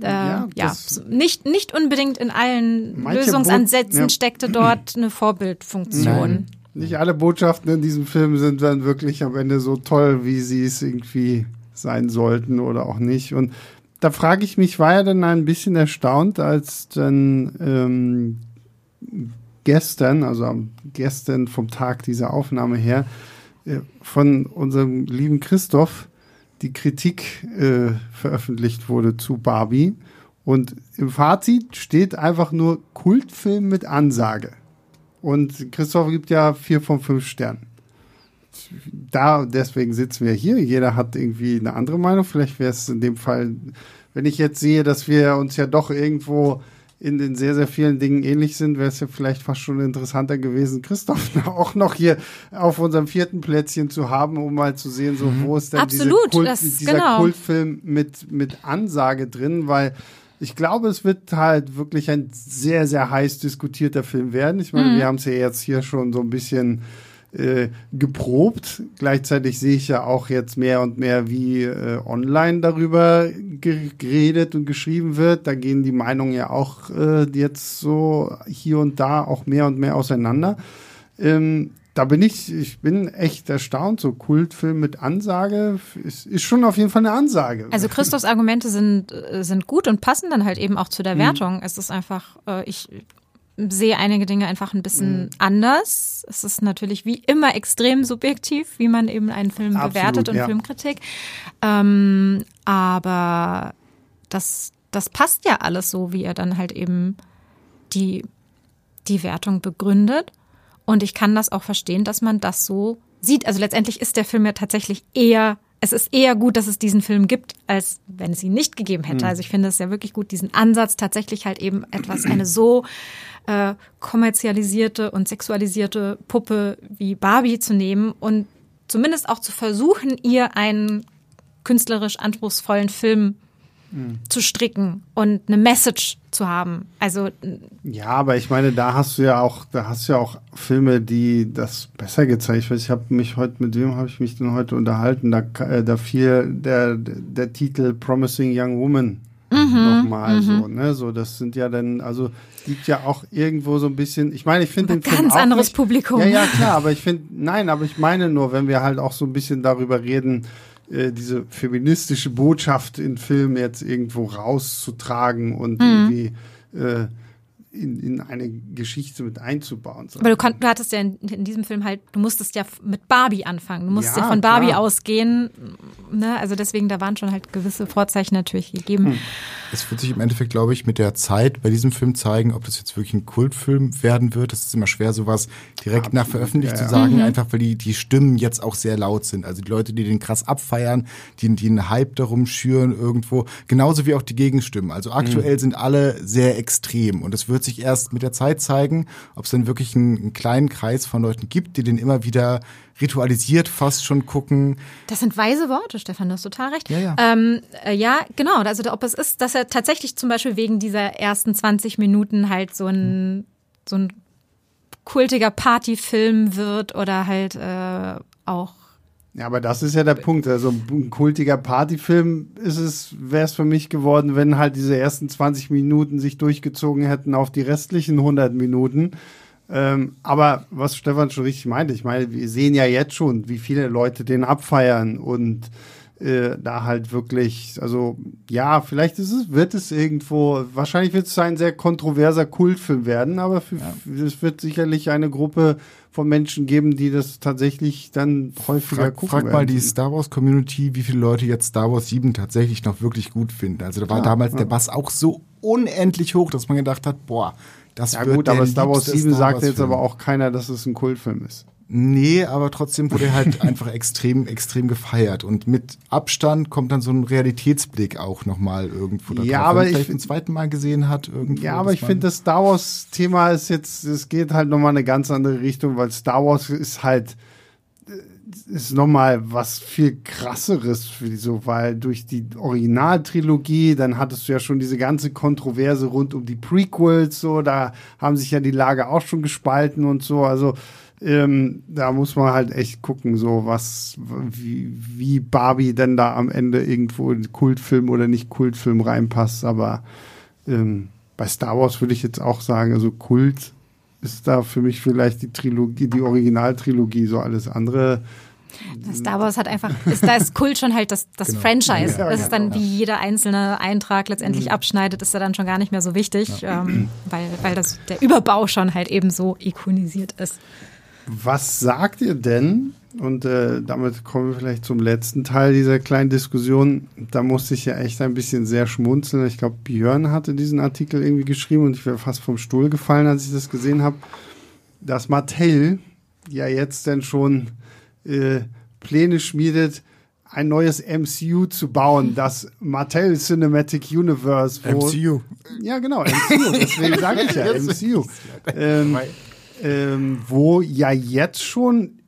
äh, Ja, ja, nicht, nicht unbedingt in allen Lösungsansätzen ja. steckte dort eine Vorbildfunktion. nicht alle Botschaften in diesem Film sind dann wirklich am Ende so toll, wie sie es irgendwie sein sollten oder auch nicht. Und da frage ich mich, war er denn ein bisschen erstaunt, als dann ähm, gestern, also am gestern vom Tag dieser Aufnahme her, äh, von unserem lieben Christoph die Kritik äh, veröffentlicht wurde zu Barbie. Und im Fazit steht einfach nur Kultfilm mit Ansage. Und Christoph gibt ja vier von fünf Sternen. Da, deswegen sitzen wir hier. Jeder hat irgendwie eine andere Meinung. Vielleicht wäre es in dem Fall, wenn ich jetzt sehe, dass wir uns ja doch irgendwo in den sehr, sehr vielen Dingen ähnlich sind, wäre es ja vielleicht fast schon interessanter gewesen, Christoph auch noch hier auf unserem vierten Plätzchen zu haben, um mal zu sehen, so wo ist denn Absolut, Kult, das- dieser genau. Kultfilm mit, mit Ansage drin, weil ich glaube, es wird halt wirklich ein sehr, sehr heiß diskutierter Film werden. Ich meine, wir haben es ja jetzt hier schon so ein bisschen äh, geprobt. Gleichzeitig sehe ich ja auch jetzt mehr und mehr, wie äh, online darüber ge geredet und geschrieben wird. Da gehen die Meinungen ja auch äh, jetzt so hier und da auch mehr und mehr auseinander. Ähm, da bin ich, ich bin echt erstaunt. So Kultfilm mit Ansage ist, ist schon auf jeden Fall eine Ansage. Also Christophs Argumente sind, äh, sind gut und passen dann halt eben auch zu der Wertung. Es ist einfach, äh, ich sehe einige Dinge einfach ein bisschen anders. Es ist natürlich wie immer extrem subjektiv, wie man eben einen Film Absolut, bewertet und ja. Filmkritik. Ähm, aber das, das passt ja alles so, wie er dann halt eben die, die Wertung begründet. Und ich kann das auch verstehen, dass man das so sieht. Also letztendlich ist der Film ja tatsächlich eher, es ist eher gut, dass es diesen Film gibt, als wenn es ihn nicht gegeben hätte. Also ich finde es ja wirklich gut, diesen Ansatz tatsächlich halt eben etwas, eine so äh, kommerzialisierte und sexualisierte Puppe wie Barbie zu nehmen und zumindest auch zu versuchen, ihr einen künstlerisch anspruchsvollen Film zu stricken und eine Message zu haben. Also Ja, aber ich meine, da hast du ja auch, da hast du ja auch Filme, die das besser gezeigt. Ich weiß, ich habe mich heute, mit wem habe ich mich denn heute unterhalten? Da, äh, da fiel der, der Titel Promising Young Woman nochmal so, ne? So, das sind ja dann, also liegt ja auch irgendwo so ein bisschen, ich meine, ich finde den Film ganz anderes nicht, Publikum. Ja, ja, klar, aber ich finde, nein, aber ich meine nur, wenn wir halt auch so ein bisschen darüber reden, äh, diese feministische Botschaft in Filmen jetzt irgendwo rauszutragen und Mhm. irgendwie äh, in, in eine Geschichte mit einzubauen. Aber du, kon- du hattest ja in, in diesem Film halt, du musstest ja mit Barbie anfangen. Du musstest ja, Ja, von Barbie klar. ausgehen. Ne? Also deswegen, da waren schon halt gewisse Vorzeichen natürlich gegeben. Hm. Es wird sich im Endeffekt, glaube ich, mit der Zeit bei diesem Film zeigen, ob das jetzt wirklich ein Kultfilm werden wird. Es ist immer schwer, sowas direkt nach Veröffentlichung ja, zu ja. sagen, einfach weil die, die Stimmen jetzt auch sehr laut sind. Also die Leute, die den krass abfeiern, die, die einen Hype darum schüren irgendwo, genauso wie auch die Gegenstimmen. Also aktuell sind alle sehr extrem und es wird sich erst mit der Zeit zeigen, ob es dann wirklich einen, einen kleinen Kreis von Leuten gibt, die den immer wieder ritualisiert fast schon gucken. Das sind weise Worte, Stefan, du hast total recht. Ja, ja. Ähm, äh, ja, genau. Also ob es ist, dass er tatsächlich zum Beispiel wegen dieser ersten 20 Minuten halt so ein, so ein kultiger Partyfilm wird oder halt äh, auch Ja, aber das ist ja der Punkt. Also ein kultiger Partyfilm ist es, wäre es für mich geworden, wenn halt diese ersten 20 Minuten sich durchgezogen hätten auf die restlichen 100 Minuten. Ähm, aber was Stefan schon richtig meinte, ich meine, wir sehen ja jetzt schon, wie viele Leute den abfeiern und äh, da halt wirklich, also ja, vielleicht ist es, wird es irgendwo, wahrscheinlich wird es ein sehr kontroverser Kultfilm werden, aber für, es wird sicherlich eine Gruppe von Menschen geben, die das tatsächlich dann häufiger Frag, gucken frag mal werden. die Star Wars Community, wie viele Leute jetzt Star Wars 7 tatsächlich noch wirklich gut finden. Also da war Ja, damals ja. der Bass auch so unendlich hoch, dass man gedacht hat, boah, das Ja wird gut, aber Star Wars liebste 7 Star sagt jetzt Wars-Film. aber auch keiner, dass es ein Kultfilm ist. Nee, aber trotzdem wurde er halt einfach extrem, extrem gefeiert. Und mit Abstand kommt dann so ein Realitätsblick auch nochmal irgendwo da Ja, drauf. aber ich vielleicht zum zweiten Mal gesehen hat irgendwo. Ja, aber ich finde, das Star Wars-Thema ist jetzt, es geht halt nochmal eine ganz andere Richtung, weil Star Wars ist halt, ist nochmal was viel krasseres für die so, weil durch die Originaltrilogie, dann hattest du ja schon diese ganze Kontroverse rund um die Prequels, so, da haben sich ja die Lager auch schon gespalten und so, also, ähm, da muss man halt echt gucken, so was, wie, wie Barbie denn da am Ende irgendwo in Kultfilm oder nicht Kultfilm reinpasst, aber ähm, bei Star Wars würde ich jetzt auch sagen, also Kult ist da für mich vielleicht die Trilogie, die Originaltrilogie, so alles andere. Star Wars hat einfach, ist, da ist Kult schon halt das, das Genau. Franchise. Ja, das ist dann, genau. wie jeder einzelne Eintrag letztendlich abschneidet, ist ja dann schon gar nicht mehr so wichtig, ähm, weil, weil das, der Überbau schon halt eben so ikonisiert ist. Was sagt ihr denn? Und äh, damit kommen wir vielleicht zum letzten Teil dieser kleinen Diskussion. Da musste ich ja echt ein bisschen sehr schmunzeln. Ich glaube, Björn hatte diesen Artikel irgendwie geschrieben und ich wäre fast vom Stuhl gefallen, als ich das gesehen habe, dass Mattel ja jetzt denn schon äh, Pläne schmiedet, ein neues MCU zu bauen, das Mattel Cinematic Universe. Wo, MCU. Ja, genau, MCU. Deswegen sage ich ja MCU. Ähm, ähm, wo ja jetzt schon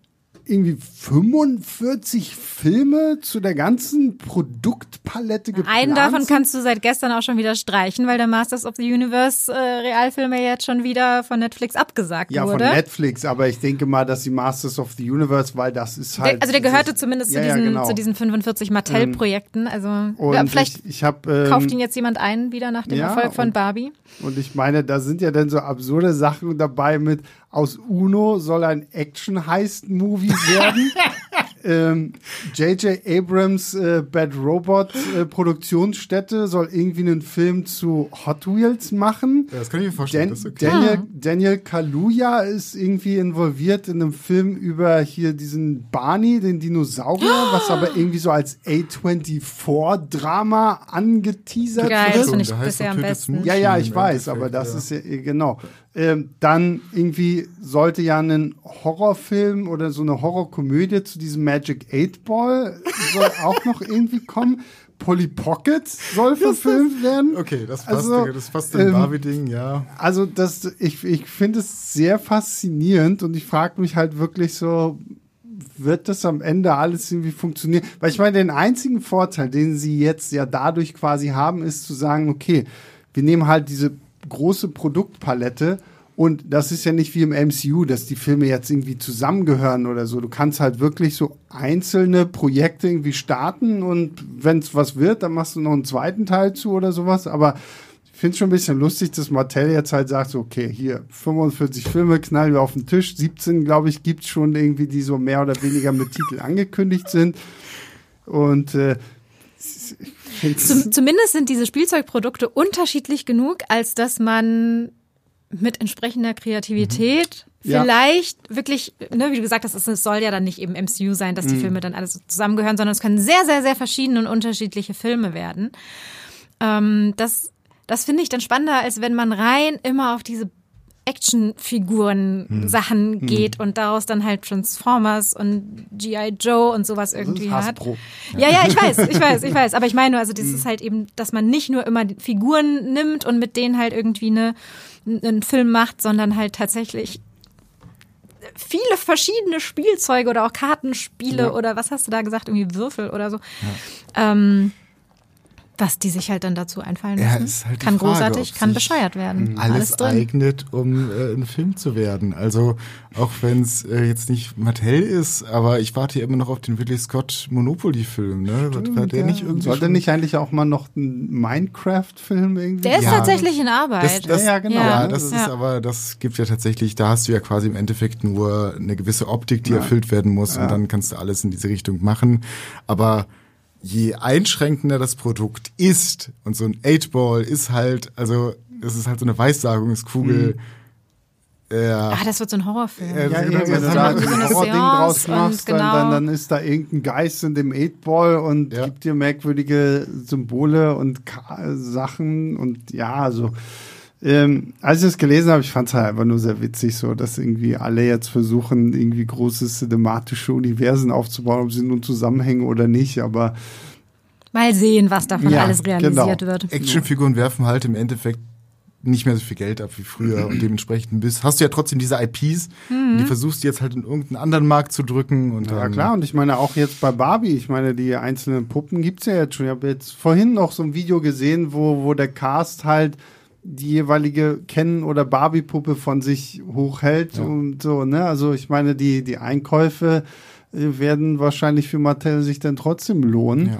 irgendwie 45 Filme zu der ganzen Produktpalette geplant Einen davon kannst du seit gestern auch schon wieder streichen, weil der Masters of the Universe äh, Realfilm ja jetzt schon wieder von Netflix abgesagt ja, von wurde. Netflix, aber ich denke mal, dass die Masters of the Universe, weil das ist halt. der, also der gehörte das- zumindest ja, zu, ja, diesen, genau. zu diesen 45 Mattel-Projekten. Also Und ja, vielleicht ich, ich habe ähm, kauft ihn jetzt jemand ein, wieder nach dem ja, Erfolg von und- Barbie. Und ich meine, da sind ja dann so absurde Sachen dabei mit aus Uno soll ein Action-Heist-Movie werden. ähm, J.J. Abrams äh, Bad Robot äh, Produktionsstätte soll irgendwie einen Film zu Hot Wheels machen. Ja, das kann ich mir vorstellen. Dan okay. Daniel, Daniel Kaluuya ist irgendwie involviert in einem Film über hier diesen Barney, den Dinosaurier, was aber irgendwie so als A24-Drama angeteasert Geil, wird. das finde ich bisher am besten. Ja, ja, ich weiß, aber das ja. ist ja, genau. Ähm, dann irgendwie sollte ja ein Horrorfilm oder so eine Horrorkomödie zu diesem Magic 8 Ball soll auch noch irgendwie kommen. Polly Pocket soll verfilmt werden. Okay, das passt, Also, das passt dem ähm, Barbie-Ding, ja. Also das, ich, ich finde es sehr faszinierend und ich frage mich halt wirklich so, wird das am Ende alles irgendwie funktionieren? Weil ich meine, den einzigen Vorteil, den sie jetzt ja dadurch quasi haben, ist zu sagen, okay, wir nehmen halt diese große Produktpalette und das ist ja nicht wie im MCU, dass die Filme jetzt irgendwie zusammengehören oder so. Du kannst halt wirklich so einzelne Projekte irgendwie starten und wenn es was wird, dann machst du noch einen zweiten Teil zu oder sowas. Aber ich finde es schon ein bisschen lustig, dass Mattel jetzt halt sagt, okay, hier 45 Filme knallen wir auf den Tisch. 17, glaube ich, gibt es schon irgendwie, die so mehr oder weniger mit Titel angekündigt sind. Und äh, Zum, zumindest sind diese Spielzeugprodukte unterschiedlich genug, als dass man mit entsprechender Kreativität Mhm. Ja. vielleicht wirklich, ne, wie du gesagt hast, es soll ja dann nicht eben MCU sein, dass Mhm. die Filme dann alles zusammengehören, sondern es können sehr, sehr, sehr verschiedene und unterschiedliche Filme werden. Ähm, das das finde ich dann spannender, als wenn man rein immer auf diese Actionfiguren-Sachen Mhm. geht und daraus dann halt Transformers und G.I. Joe und sowas irgendwie hat. Hasbro. Ja, ja, ich weiß, ich weiß, ich weiß. Aber ich meine also das ist halt eben, dass man nicht nur immer die Figuren nimmt und mit denen halt irgendwie eine, einen Film macht, sondern halt tatsächlich viele verschiedene Spielzeuge oder auch Kartenspiele Ja. oder was hast du da gesagt, irgendwie Würfel oder so. Ähm, was die sich halt dann dazu einfallen Ja, lassen. ist halt kann Frage, großartig, kann bescheuert werden. alles, drin. eignet, um äh, ein Film zu werden. Also auch wenn es äh, jetzt nicht Mattel ist, aber ich warte ja immer noch auf den Ridley Scott Monopoly-Film. Ne? War- War der nicht irgendwie Sollte schon- nicht eigentlich auch mal noch ein Minecraft-Film irgendwie? Der ist Ja. tatsächlich in Das, Arbeit. das, Ja, ja, genau. Ja, Ja. das ist Ja. aber, das gibt ja tatsächlich, da hast du ja quasi im Endeffekt nur eine gewisse Optik, die erfüllt werden muss und dann kannst du alles in diese Richtung machen. Aber je einschränkender das Produkt ist und so ein 8-Ball ist halt, also das ist halt so eine Weissagungskugel. Ja, ah, das wird so ein Horrorfilm. Ja, ist wenn du so da ein Horror-Ding draus machst, dann, genau. dann, dann ist da irgendein Geist in dem 8-Ball und Ja. gibt dir merkwürdige Symbole und Sachen und ja, also ähm, als ich es gelesen habe, ich fand es halt einfach nur sehr witzig, so dass irgendwie alle jetzt versuchen, irgendwie große cinematische Universen aufzubauen, ob sie nun zusammenhängen oder nicht, aber Mal sehen, was davon Ja, alles realisiert genau. wird. Actionfiguren werfen halt im Endeffekt nicht mehr so viel Geld ab wie früher und dementsprechend bist, hast du ja trotzdem diese IPs und die versuchst du jetzt halt in irgendeinen anderen Markt zu drücken und Ja klar, und ich meine auch jetzt bei Barbie, ich meine, die einzelnen Puppen gibt's ja jetzt schon. Ich habe jetzt vorhin noch so ein Video gesehen, wo, wo der Cast halt die jeweilige Ken- oder Barbie-Puppe von sich hochhält Ja. und so, ne? Also ich meine, die, die Einkäufe äh, werden wahrscheinlich für Mattel sich dann trotzdem lohnen. Ja.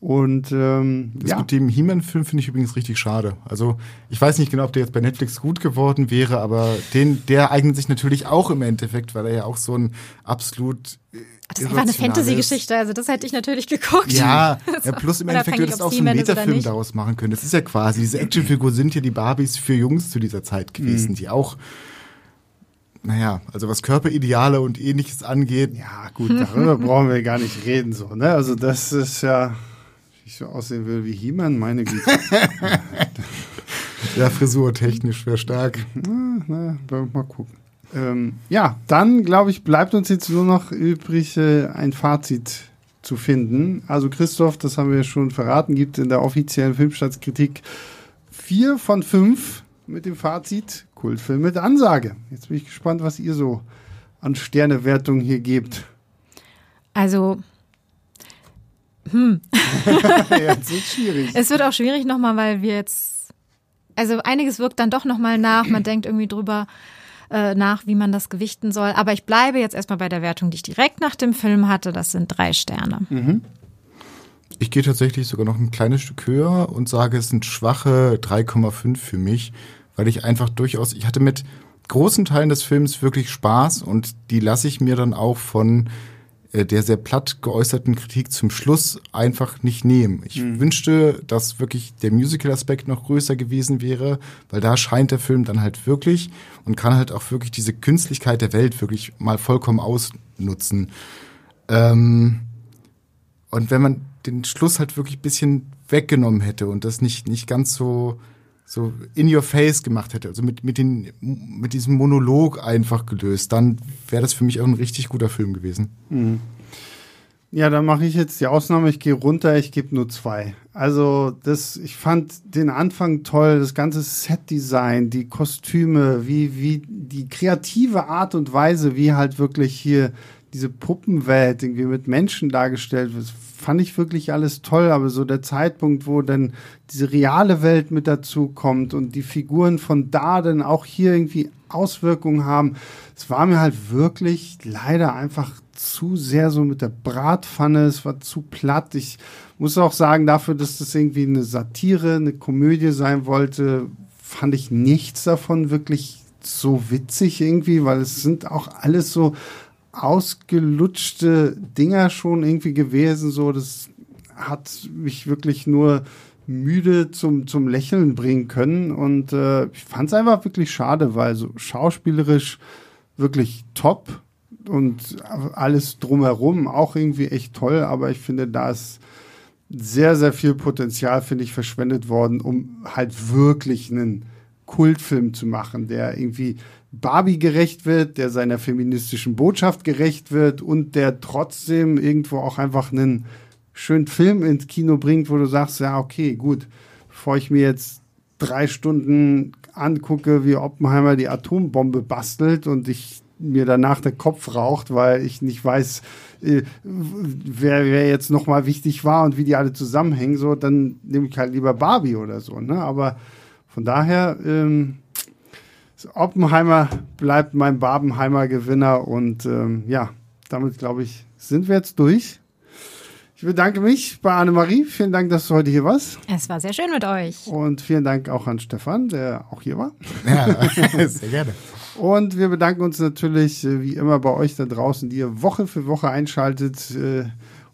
Und ähm, Das ja. mit dem He-Man-Film finde ich übrigens richtig schade. Also ich weiß nicht genau, ob der jetzt bei Netflix gut geworden wäre, aber den, der eignet sich natürlich auch im Endeffekt, weil er ja auch so ein absolut Das ist einfach eine Fantasy-Geschichte, also das hätte ich natürlich geguckt. Ja, ja, plus im Endeffekt es ob auch so einen Metafilm daraus machen können. Das ist ja quasi, diese Actionfiguren sind ja die Barbies für Jungs zu dieser Zeit gewesen, Mhm. die auch, naja, also was Körperideale und ähnliches angeht, Ja, gut, darüber brauchen wir gar nicht reden, so, ne? Also das ist ja, wie ich so aussehen will wie He-Man, meine Güte. ja, frisurtechnisch wäre stark. Na, na, mal gucken. Ähm, ja, dann glaube ich, bleibt uns jetzt nur noch übrig, äh, ein Fazit zu finden. Also Christoph, das haben wir schon verraten, gibt in der offiziellen Filmstadtkritik vier von fünf mit dem Fazit Kultfilm mit Ansage. Jetzt bin ich gespannt, was ihr so an Sternewertung hier gebt. Also Jetzt ist schwierig. es wird auch schwierig nochmal, weil wir jetzt, also einiges wirkt dann doch nochmal nach, man denkt irgendwie drüber äh, nach, wie man das gewichten soll. Aber ich bleibe jetzt erstmal bei der Wertung, die ich direkt nach dem Film hatte. Das sind drei Sterne. Ich gehe tatsächlich sogar noch ein kleines Stück höher und sage, es sind schwache 3,5 für mich, weil ich einfach durchaus, ich hatte mit großen Teilen des Films wirklich Spaß und die lasse ich mir dann auch von äh, der sehr platt geäußerten Kritik zum Schluss einfach nicht nehmen. Ich wünschte, dass wirklich der Musical-Aspekt noch größer gewesen wäre, weil da scheint der Film dann halt wirklich und kann halt auch wirklich diese Künstlichkeit der Welt wirklich mal vollkommen ausnutzen. Ähm, und wenn man den Schluss halt wirklich ein bisschen weggenommen hätte und das nicht, nicht ganz so, so in your face gemacht hätte, also mit, mit, den, mit diesem Monolog einfach gelöst, dann wäre das für mich auch ein richtig guter Film gewesen. Ja, dann mache ich jetzt die Ausnahme. Ich gehe runter, ich gebe nur zwei. Also das, ich fand den Anfang toll, das ganze Setdesign, die Kostüme, wie, wie die kreative Art und Weise, wie halt wirklich hier diese Puppenwelt irgendwie mit Menschen dargestellt wird, fand ich wirklich alles toll. Aber so der Zeitpunkt, wo dann diese reale Welt mit dazu kommt und die Figuren von da dann auch hier irgendwie Auswirkungen haben, es war mir halt wirklich leider einfach zu sehr so mit der Bratpfanne, es war zu platt. Ich muss auch sagen, dafür, dass das irgendwie eine Satire, eine Komödie sein wollte, fand ich nichts davon wirklich so witzig irgendwie, weil es sind auch alles so ausgelutschte Dinger schon irgendwie gewesen. So, das hat mich wirklich nur müde zum, zum Lächeln bringen können. Und äh, ich fand es einfach wirklich schade, weil so schauspielerisch wirklich top und alles drumherum auch irgendwie echt toll. Aber ich finde, da ist sehr, sehr viel Potenzial, finde ich, verschwendet worden, um halt wirklich einen Kultfilm zu machen, der irgendwie Barbie gerecht wird, der seiner feministischen Botschaft gerecht wird und der trotzdem irgendwo auch einfach einen schönen Film ins Kino bringt, wo du sagst, ja, okay, gut, bevor ich mir jetzt drei Stunden angucke, wie Oppenheimer die Atombombe bastelt und ich mir danach der Kopf raucht, weil ich nicht weiß, äh, wer, wer jetzt nochmal wichtig war und wie die alle zusammenhängen, so, dann nehme ich halt lieber Barbie oder so. Ne? Aber von daher, ähm, Oppenheimer bleibt mein Barbenheimer Gewinner und ähm, ja, damit glaube ich, sind wir jetzt durch. Ich bedanke mich bei Annemarie. Vielen Dank, dass du heute hier warst. Es war sehr schön mit euch. Und vielen Dank auch an Stefan, der auch hier war. Ja, sehr gerne. Und wir bedanken uns natürlich äh, wie immer bei euch da draußen, die ihr Woche für Woche einschaltet, äh,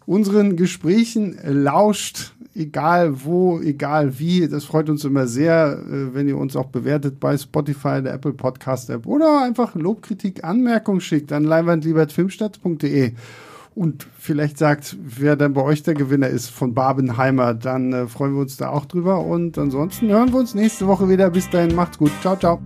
unseren Gesprächen lauscht, egal wo, egal wie. Das freut uns immer sehr, äh, wenn ihr uns auch bewertet bei Spotify, der Apple Podcast App oder einfach Lobkritik, Anmerkung schickt an leinwandliebertfilmstadt.de und vielleicht sagt, wer dann bei euch der Gewinner ist von Barbenheimer, dann äh, freuen wir uns da auch drüber. Und ansonsten hören wir uns nächste Woche wieder. Bis dahin, macht's gut. Ciao, ciao.